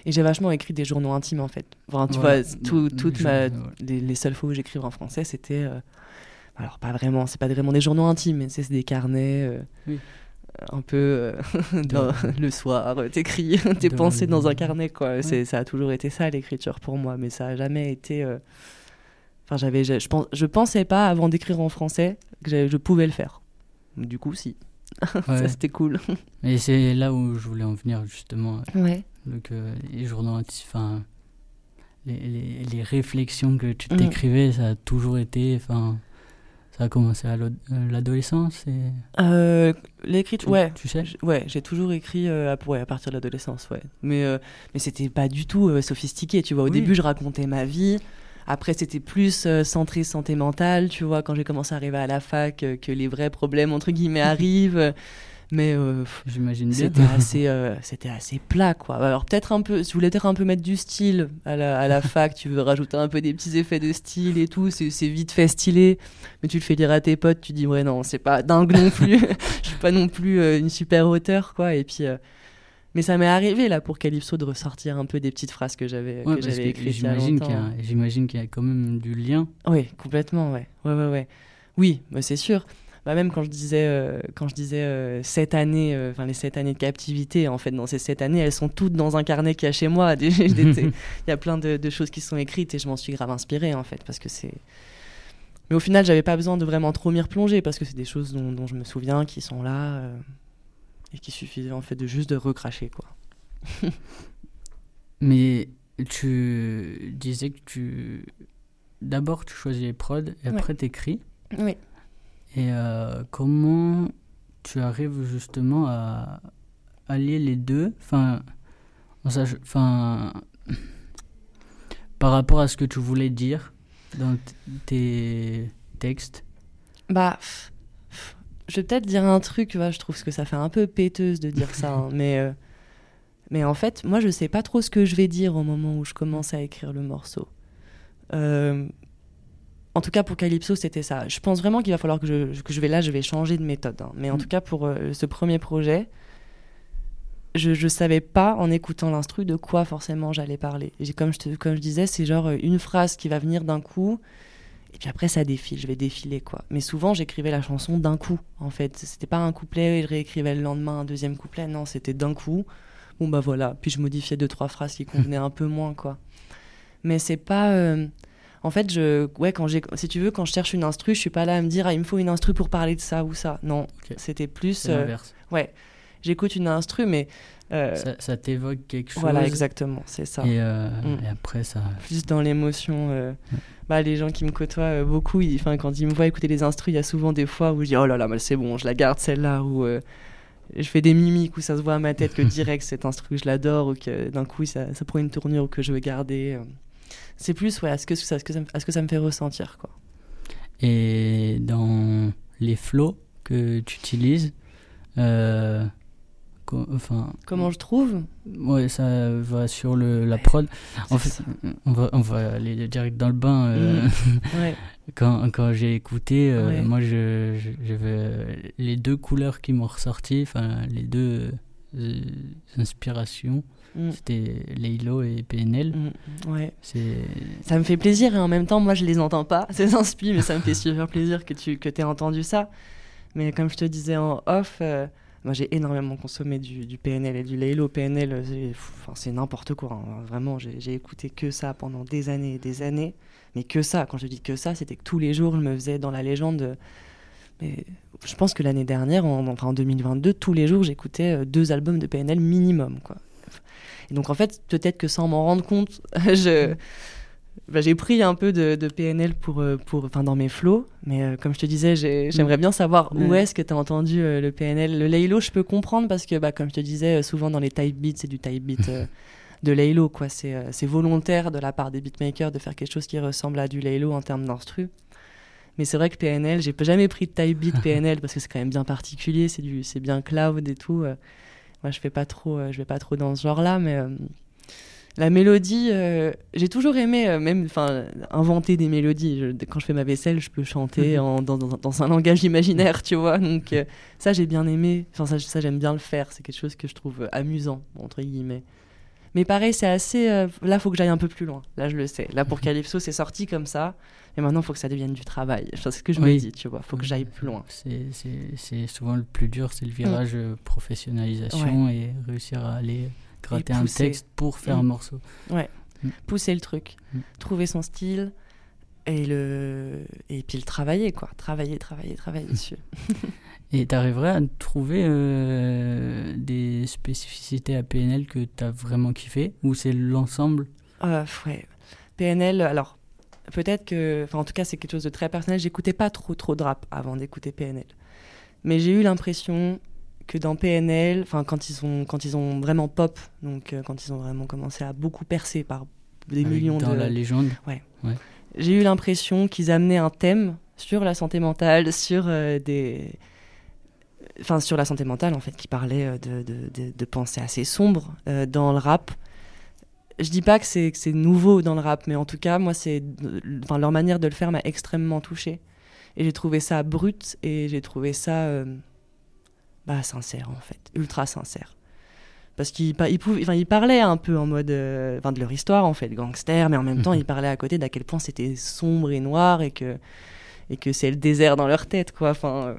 Et j'ai vachement écrit des journaux intimes en fait. Enfin, tu vois, tout, toutes ma, les, les, seules fois où j'écrivais en français, c'était alors pas vraiment, c'est pas vraiment des journaux intimes, mais c'est des carnets. Euh, un peu euh, le soir, t'écris tes pensées dans un carnet, quoi. c'est Ça a toujours été ça, l'écriture, pour moi, mais ça a jamais été... Euh, enfin, j'avais, je, pense, je pensais pas, avant d'écrire en français, que je pouvais le faire. Du coup, si. ça, c'était cool. Et c'est là où je voulais en venir, justement. Ouais. Donc, les journaux intimes, enfin... Les, les, les, réflexions que tu mm. t'écrivais, ça a toujours été... Enfin, ça a commencé à euh, l'adolescence et... Euh, l'écriture, ouais. Tu sais Ouais, j'ai toujours écrit euh, à, ouais, à partir de l'adolescence, ouais. Mais, mais c'était pas du tout sophistiqué, tu vois. Au début, je racontais ma vie. Après, c'était plus centré santé mentale, tu vois, quand j'ai commencé à arriver à la fac, que les vrais problèmes, entre guillemets, arrivent mais euh, j'imagine c'était assez euh, c'était assez plat quoi. Alors peut-être un peu vous voulez peut-être un peu mettre du style à la, à la fac. Tu veux rajouter un peu des petits effets de style et tout. C'est vite fait stylé. Mais tu le fais lire à tes potes. Tu dis ouais non c'est pas dingue non plus. Je suis pas non plus euh, une super auteur quoi. Et puis mais ça m'est arrivé là pour Calypso de ressortir un peu des petites phrases que j'avais ouais, écrites j'imagine qu'il j'imagine qu'il y a quand même du lien. Oui complètement ouais. Ouais ouais ouais. Oui bah, c'est sûr bah, même quand je disais, euh, quand je disais euh, sept années, euh, enfin les sept années de captivité, en fait, dans ces sept années, elles sont toutes dans un carnet qu'il y a chez moi. Il y a plein de, choses qui sont écrites et je m'en suis grave inspirée, en fait, parce que c'est. Mais au final, j'avais pas besoin de vraiment trop m'y replonger parce que c'est des choses dont, je me souviens qui sont là et qui suffisait en fait de juste de recracher, quoi. Mais tu disais que tu. D'abord, tu choisis les prods et après, tu écris. Oui. Et euh, comment tu arrives justement à allier les deux? Enfin, enfin, par rapport à ce que tu voulais dire dans tes textes? Bah, je vais peut-être dire un truc, je trouve que ça fait un peu péteuse de dire ça, hein, mais, euh, mais en fait, moi je sais pas trop ce que je vais dire au moment où je commence à écrire le morceau. Euh, en tout cas, pour Calypso, c'était ça. Je pense vraiment qu'il va falloir que je, que je vais là, je vais changer de méthode. Hein. Mais en mm. tout cas, pour euh, ce premier projet, je ne savais pas, en écoutant l'instru, de quoi forcément j'allais parler. Et comme je, te, comme je disais, c'est genre euh, une phrase qui va venir d'un coup, et puis après, ça défile, je vais défiler, quoi. Mais souvent, j'écrivais la chanson d'un coup, en fait. C'était pas un couplet et je réécrivais le lendemain un deuxième couplet. Non, c'était d'un coup. Bon, bah voilà. Puis je modifiais deux, trois phrases qui convenaient un peu moins, quoi. Mais c'est pas... Euh, en fait, je, ouais, quand j'ai, si tu veux, quand je cherche une instru, je suis pas là à me dire, ah, il me faut une instru pour parler de ça ou ça. Non, c'était plus. Euh, ouais, j'écoute une instru, mais. Euh, ça, t'évoque quelque chose. Voilà, exactement, c'est ça. Et, euh, mm. après, ça. Plus dans l'émotion. Bah, les gens qui me côtoient beaucoup, enfin, quand ils me voient écouter les instrus, il y a souvent des fois où je dis, oh là là, c'est bon, je la garde celle-là, ou je fais des mimiques où ça se voit à ma tête que direct cet instru, je l'adore, ou que d'un coup, ça, ça prend une tournure que je veux garder. C'est plus ouais, à, ce que, ça, que ça, ce que ça me fait ressentir. Quoi. Et dans les flots que tu utilises, euh, enfin, Comment je trouve? Ouais, ça va sur le, la prod. En fait, on va, on va aller direct dans le bain. Euh, Mm. Ouais. quand quand j'ai écouté, euh, Ouais. moi, je, je- j'avais les deux couleurs qui m'ont ressorti, enfin, les deux inspirations, Mm. c'était Laylo et PNL. Mm, Ouais. C'est Ça me fait plaisir et en même temps, moi, je les entends pas, ces inspi, mais ça me fait super plaisir que tu que aies entendu ça. Mais comme je te disais en off, euh, moi, j'ai énormément consommé du, du PNL et du Laylo. PNL, c'est n'importe quoi. hein. Vraiment, j'ai écouté que ça pendant des années et des années. Mais que ça, quand je dis que ça, c'était que tous les jours, je me faisais dans la légende. euh, Mais je pense que l'année dernière, en, enfin en 2022, tous les jours, j'écoutais euh, deux albums de PNL minimum. Quoi. Et donc, en fait, peut-être que sans m'en rendre compte, je, bah, j'ai pris un peu de, de PNL pour, euh, pour, enfin, dans mes flows. Mais euh, comme je te disais, j'ai- j'aimerais bien savoir où est-ce que tu as entendu euh, le PNL. Le Laylo, je peux comprendre parce que, bah, comme je te disais, souvent dans les type beats, c'est du type beat. euh, de Laylo, quoi. C'est volontaire de la part des beatmakers de faire quelque chose qui ressemble à du Laylo en termes d'instru. Mais c'est vrai que PNL, j'ai jamais pris de type beat PNL parce que c'est quand même bien particulier, c'est bien cloud et tout. Moi, je fais pas trop, euh, je vais pas trop dans ce genre-là, mais euh, la mélodie, euh, j'ai toujours aimé, euh, même, enfin, inventer des mélodies. Je- quand je fais ma vaisselle, je peux chanter en- dans, dans- dans un langage imaginaire, tu vois. Donc euh, ça, j'ai bien aimé. Enfin, ça, ça, j'aime bien le faire. C'est quelque chose que je trouve amusant entre guillemets. Mais pareil, c'est assez. euh, là, faut que j'aille un peu plus loin. Là, je le sais. Là, pour Calypso, c'est sorti comme ça. Et maintenant, il faut que ça devienne du travail. Enfin, c'est ce que je me Oui. dis, tu vois. faut que j'aille plus loin. c'est- souvent le plus dur, c'est le virage euh, professionnalisation et réussir à aller gratter un texte pour faire Mm. un morceau. Pousser le truc. Mm. Trouver son style. Et, le... et puis le travailler, quoi. Travailler, travailler, travailler dessus. Et tu arriverais à trouver euh, des spécificités à PNL que tu as vraiment kiffé? Ou c'est l'ensemble? Euh, ouais. PNL, alors, peut-être que. Enfin, en tout cas, c'est quelque chose de très personnel. J'écoutais pas trop, trop de rap avant d'écouter PNL. Mais j'ai eu l'impression que dans PNL, enfin, quand ils, ont, quand ils ont vraiment pop, donc euh, quand ils ont vraiment commencé à beaucoup percer par des avec millions dans de. la légende J'ai eu l'impression qu'ils amenaient un thème sur la santé mentale, sur euh, des. Enfin, sur la santé mentale, en fait, qui parlait euh, de, de, de, pensées assez sombres euh, dans le rap. Je dis pas que c'est nouveau dans le rap, mais en tout cas, moi, c'est. Enfin, leur manière de le faire m'a extrêmement touchée. Et j'ai trouvé ça brut et j'ai trouvé ça. bah, sincère, en fait. Ultra sincère. Parce qu'ils pouvaient- enfin, ils parlaient un peu en mode. euh, Enfin, de leur histoire, en fait, gangster, mais en même temps, Mhm. ils parlaient à côté d'à quel point c'était sombre et noir et que, et que c'est le désert dans leur tête, quoi. Enfin. euh,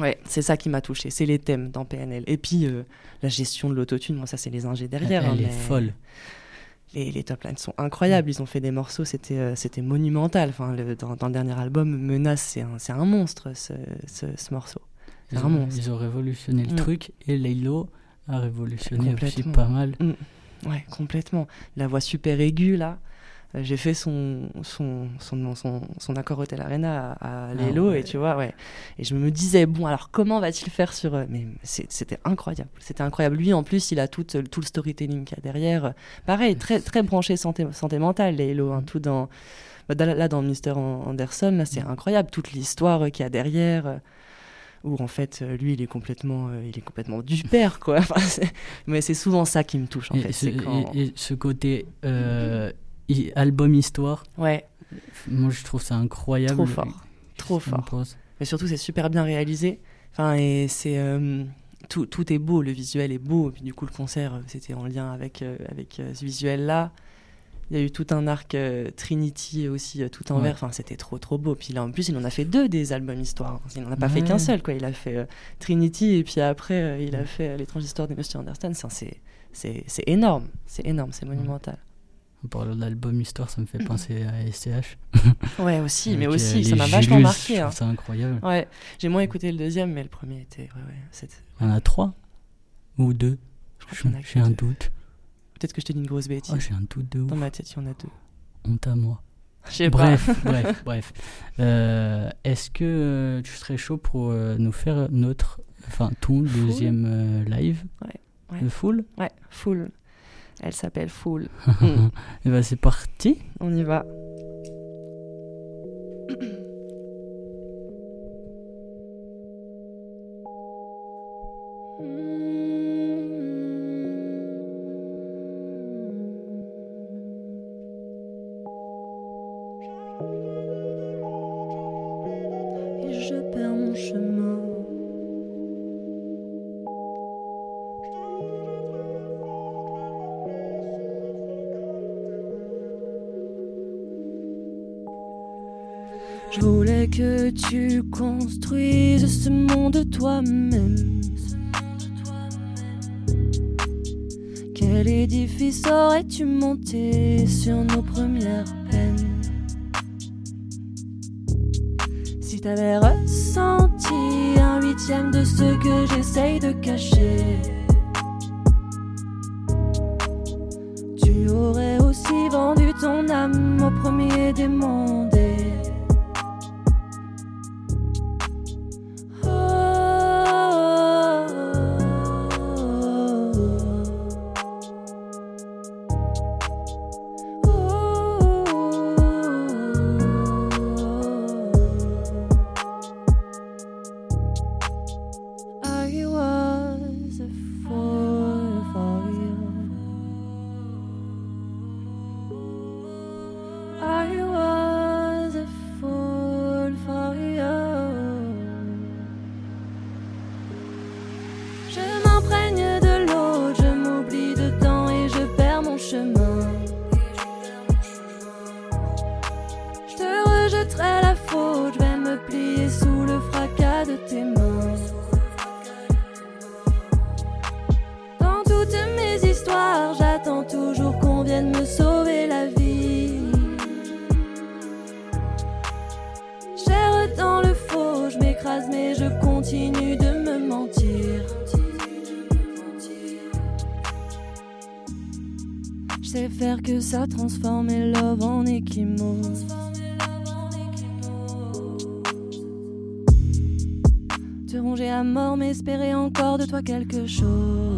Ouais, c'est ça qui m'a touché, c'est les thèmes dans PNL. Et puis euh, la gestion de l'autotune, moi ça c'est les ingés derrière. Elle hein, mais folle. Les, les top lines sont incroyables, ils ont fait des morceaux, c'était c'était monumental. Enfin, le- dans, dans le dernier album, Menace, c'est un, c'est un monstre ce, ce, ce morceau. C'est Ils un ont, monstre. ils ont révolutionné le Mm. truc et Laylo a révolutionné aussi pas mal. Ouais, complètement. La voix super aiguë là. Euh, J'ai fait son, son, son, son, son accord Hotel Arena à, à Ah ouais. et tu vois, ouais. Et je me disais, bon, alors comment va-t-il faire sur. euh, Mais c'était incroyable. C'était incroyable. Lui, en plus, il a tout, euh, tout le storytelling qu'il y a derrière. Euh, Pareil, très, très branché santé, santé mentale, Lelo. hein, tout dans. bah, dans- Là, dans Mr. Anderson, là, c'est incroyable. Toute l'histoire euh, qu'il y a derrière. Où en fait, euh, lui, il est complètement, euh, il est complètement du père, quoi. Enfin, mais c'est souvent ça qui me touche, en Et, fait. ce, c'est quand... et- et ce côté euh, album histoire, Ouais, moi je trouve ça incroyable. trop fort. Trop fort. Mais surtout, c'est super bien réalisé. Enfin, et c'est. euh, tout, tout est beau, le visuel est beau. Et puis, du coup, le concert, c'était en lien avec, avec ce visuel-là. Il y a eu tout un arc euh, Trinity aussi, euh, tout en Ouais. vert. Enfin, c'était trop, trop beau. Puis là, en plus, il en a fait deux des albums histoire. Il n'en a pas fait qu'un seul, quoi. Il a fait euh, Trinity et puis après, il a fait L'étrange histoire de Monsieur Anderson. C'est, c'est, c'est énorme. C'est énorme, c'est monumental. En parlant d'album histoire, ça me fait penser à SCH. Ouais, aussi, mais Avec, aussi, ça m'a vachement marqué. Hein. ça incroyable. Ouais, j'ai moins écouté le deuxième, mais le premier était. Ouais, y en a trois ou deux. J'ai un doute. Peut-être que je te dis une grosse bêtise. Oh, j'ai un doute de ouf. Dans ma tête, il y en a deux. Honte à moi. Bref, pas. bref, bref. Euh, Est-ce que euh, tu serais chaud pour euh, nous faire notre, enfin ton Full deuxième euh, live Ouais, ouais. de full Ouais, Full. Elle s'appelle Full. Et ben c'est parti. On y va. Et tu construises ce monde toi-même. Quel édifice aurais-tu monté sur nos premières peines? Si t'avais ressenti un huitième de ce que j'essaye de cacher, ça transformer love en échymose. Te ronger à mort, mais espérer encore de toi quelque chose.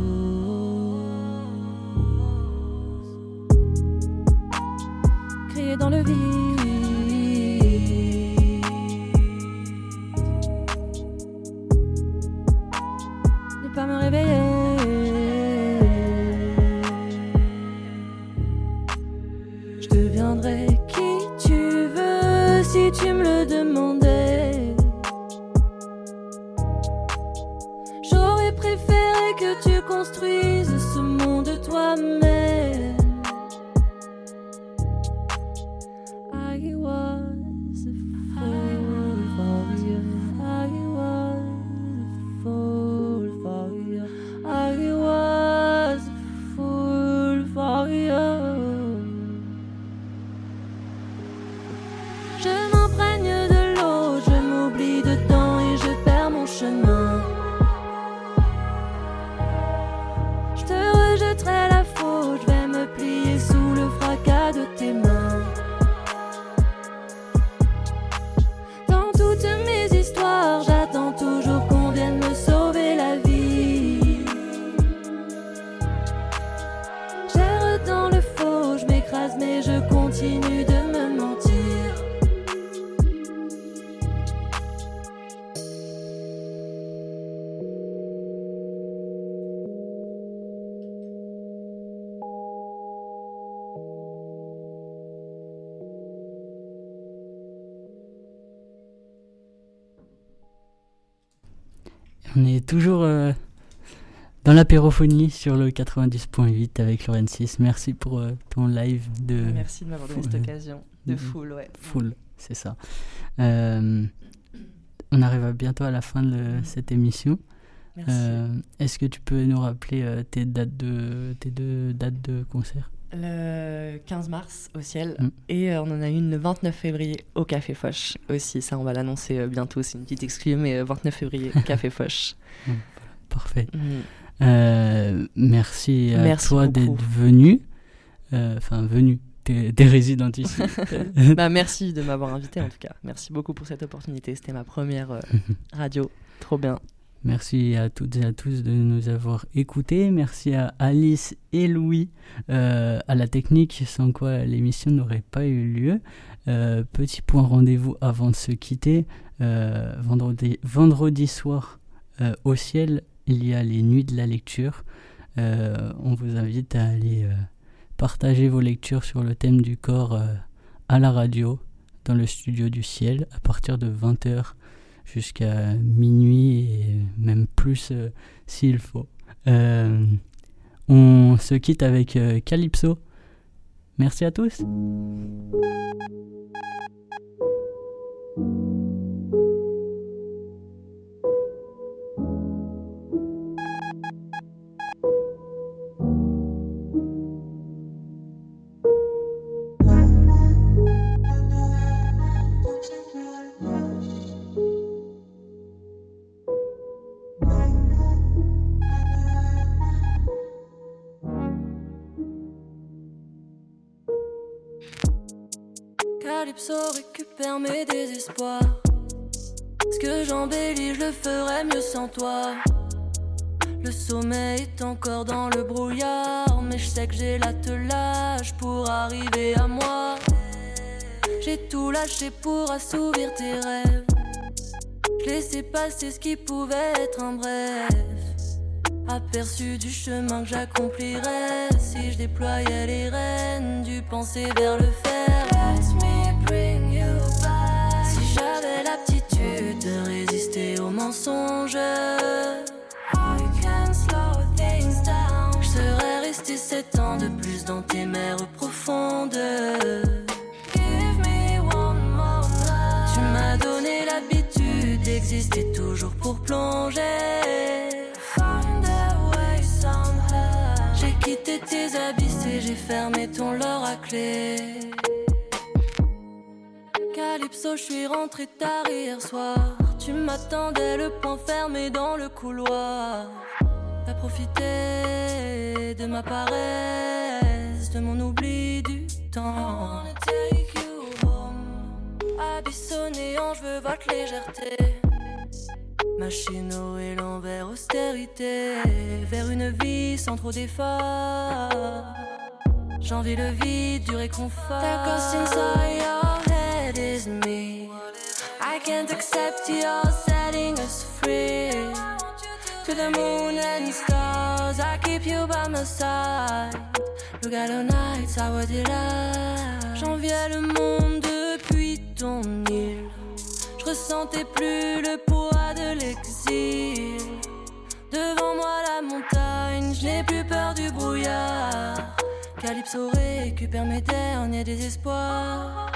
On est toujours euh, dans l'apérophonie sur le 90.8 avec Laurent 6. Merci pour euh, ton live de. Merci de m'avoir donné cette Full. occasion de full, ouais. Full, c'est ça. Euh, on arrive à bientôt à la fin de le- cette émission. Euh, Est-ce que tu peux nous rappeler euh, tes dates de tes deux dates de concert? Le 15 mars au ciel Mm. et euh, on en a une le 29 février au Café Foch aussi. Ça, on va l'annoncer euh, bientôt. C'est une petite exclue, mais euh, 29 février, Café Foch. Parfait. Mm. Euh, merci à Merci toi d'être venu. Euh, Enfin, venu. T'es résidente ici. Bah, merci de m'avoir invité en tout cas. Merci beaucoup pour cette opportunité. C'était ma première euh, radio. Trop bien. Merci à toutes et à tous de nous avoir écoutés. Merci à Alice et Louis euh, à la technique, sans quoi l'émission n'aurait pas eu lieu. Euh, petit point rendez-vous avant de se quitter. Euh, vendredi, vendredi soir, au ciel, il y a les nuits de la lecture. On vous invite à aller partager vos lectures sur le thème du corps à la radio. dans le studio du ciel à partir de 20h jusqu'à minuit et même plus euh, s'il faut. Euh, on se quitte avec euh, Calypso. Merci à tous. Ferais mieux sans toi. Le sommeil est encore dans le brouillard, mais je sais que j'ai l'attelage pour arriver à moi. J'ai tout lâché pour assouvir tes rêves. Je laissais passer ce qui pouvait être un bref. Aperçu du chemin que j'accomplirais si je déployais les rênes du penser vers le faire. Si j'avais l'aptitude de Je serais resté sept ans de plus dans tes mers profondes. Tu m'as donné l'habitude d'exister toujours pour plonger. J'ai quitté tes abysses et j'ai fermé ton leurre à clé. Calypso, je suis rentré tard hier soir. Tu m'attendais le poing fermé dans le couloir. T'as profité de ma paresse, de mon oubli du temps. Abysse au néant, je veux votre légèreté. Machino et l'envers austérité. Vers une vie sans trop d'efforts. J'envie le vide du réconfort. Inside your head. Can't accept your setting us free. To the moon and stars, I keep you by my side. Look at the nights, our delight. J'enviais le monde depuis ton île. Je ressentais plus le poids de l'exil. Devant moi la montagne, je n'ai plus peur du brouillard. Calypso récupère mes derniers désespoirs.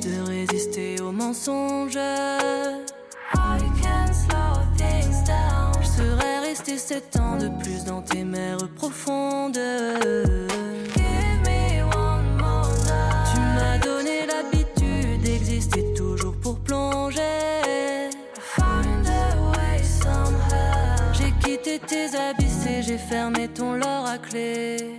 De résister aux mensonges, I can slow things down. Je serais resté sept ans de plus dans tes mers profondes. Give me one more love. Tu m'as donné l'habitude d'exister toujours pour plonger. Find a way somehow. J'ai quitté tes abysses et j'ai fermé ton leurre à clé.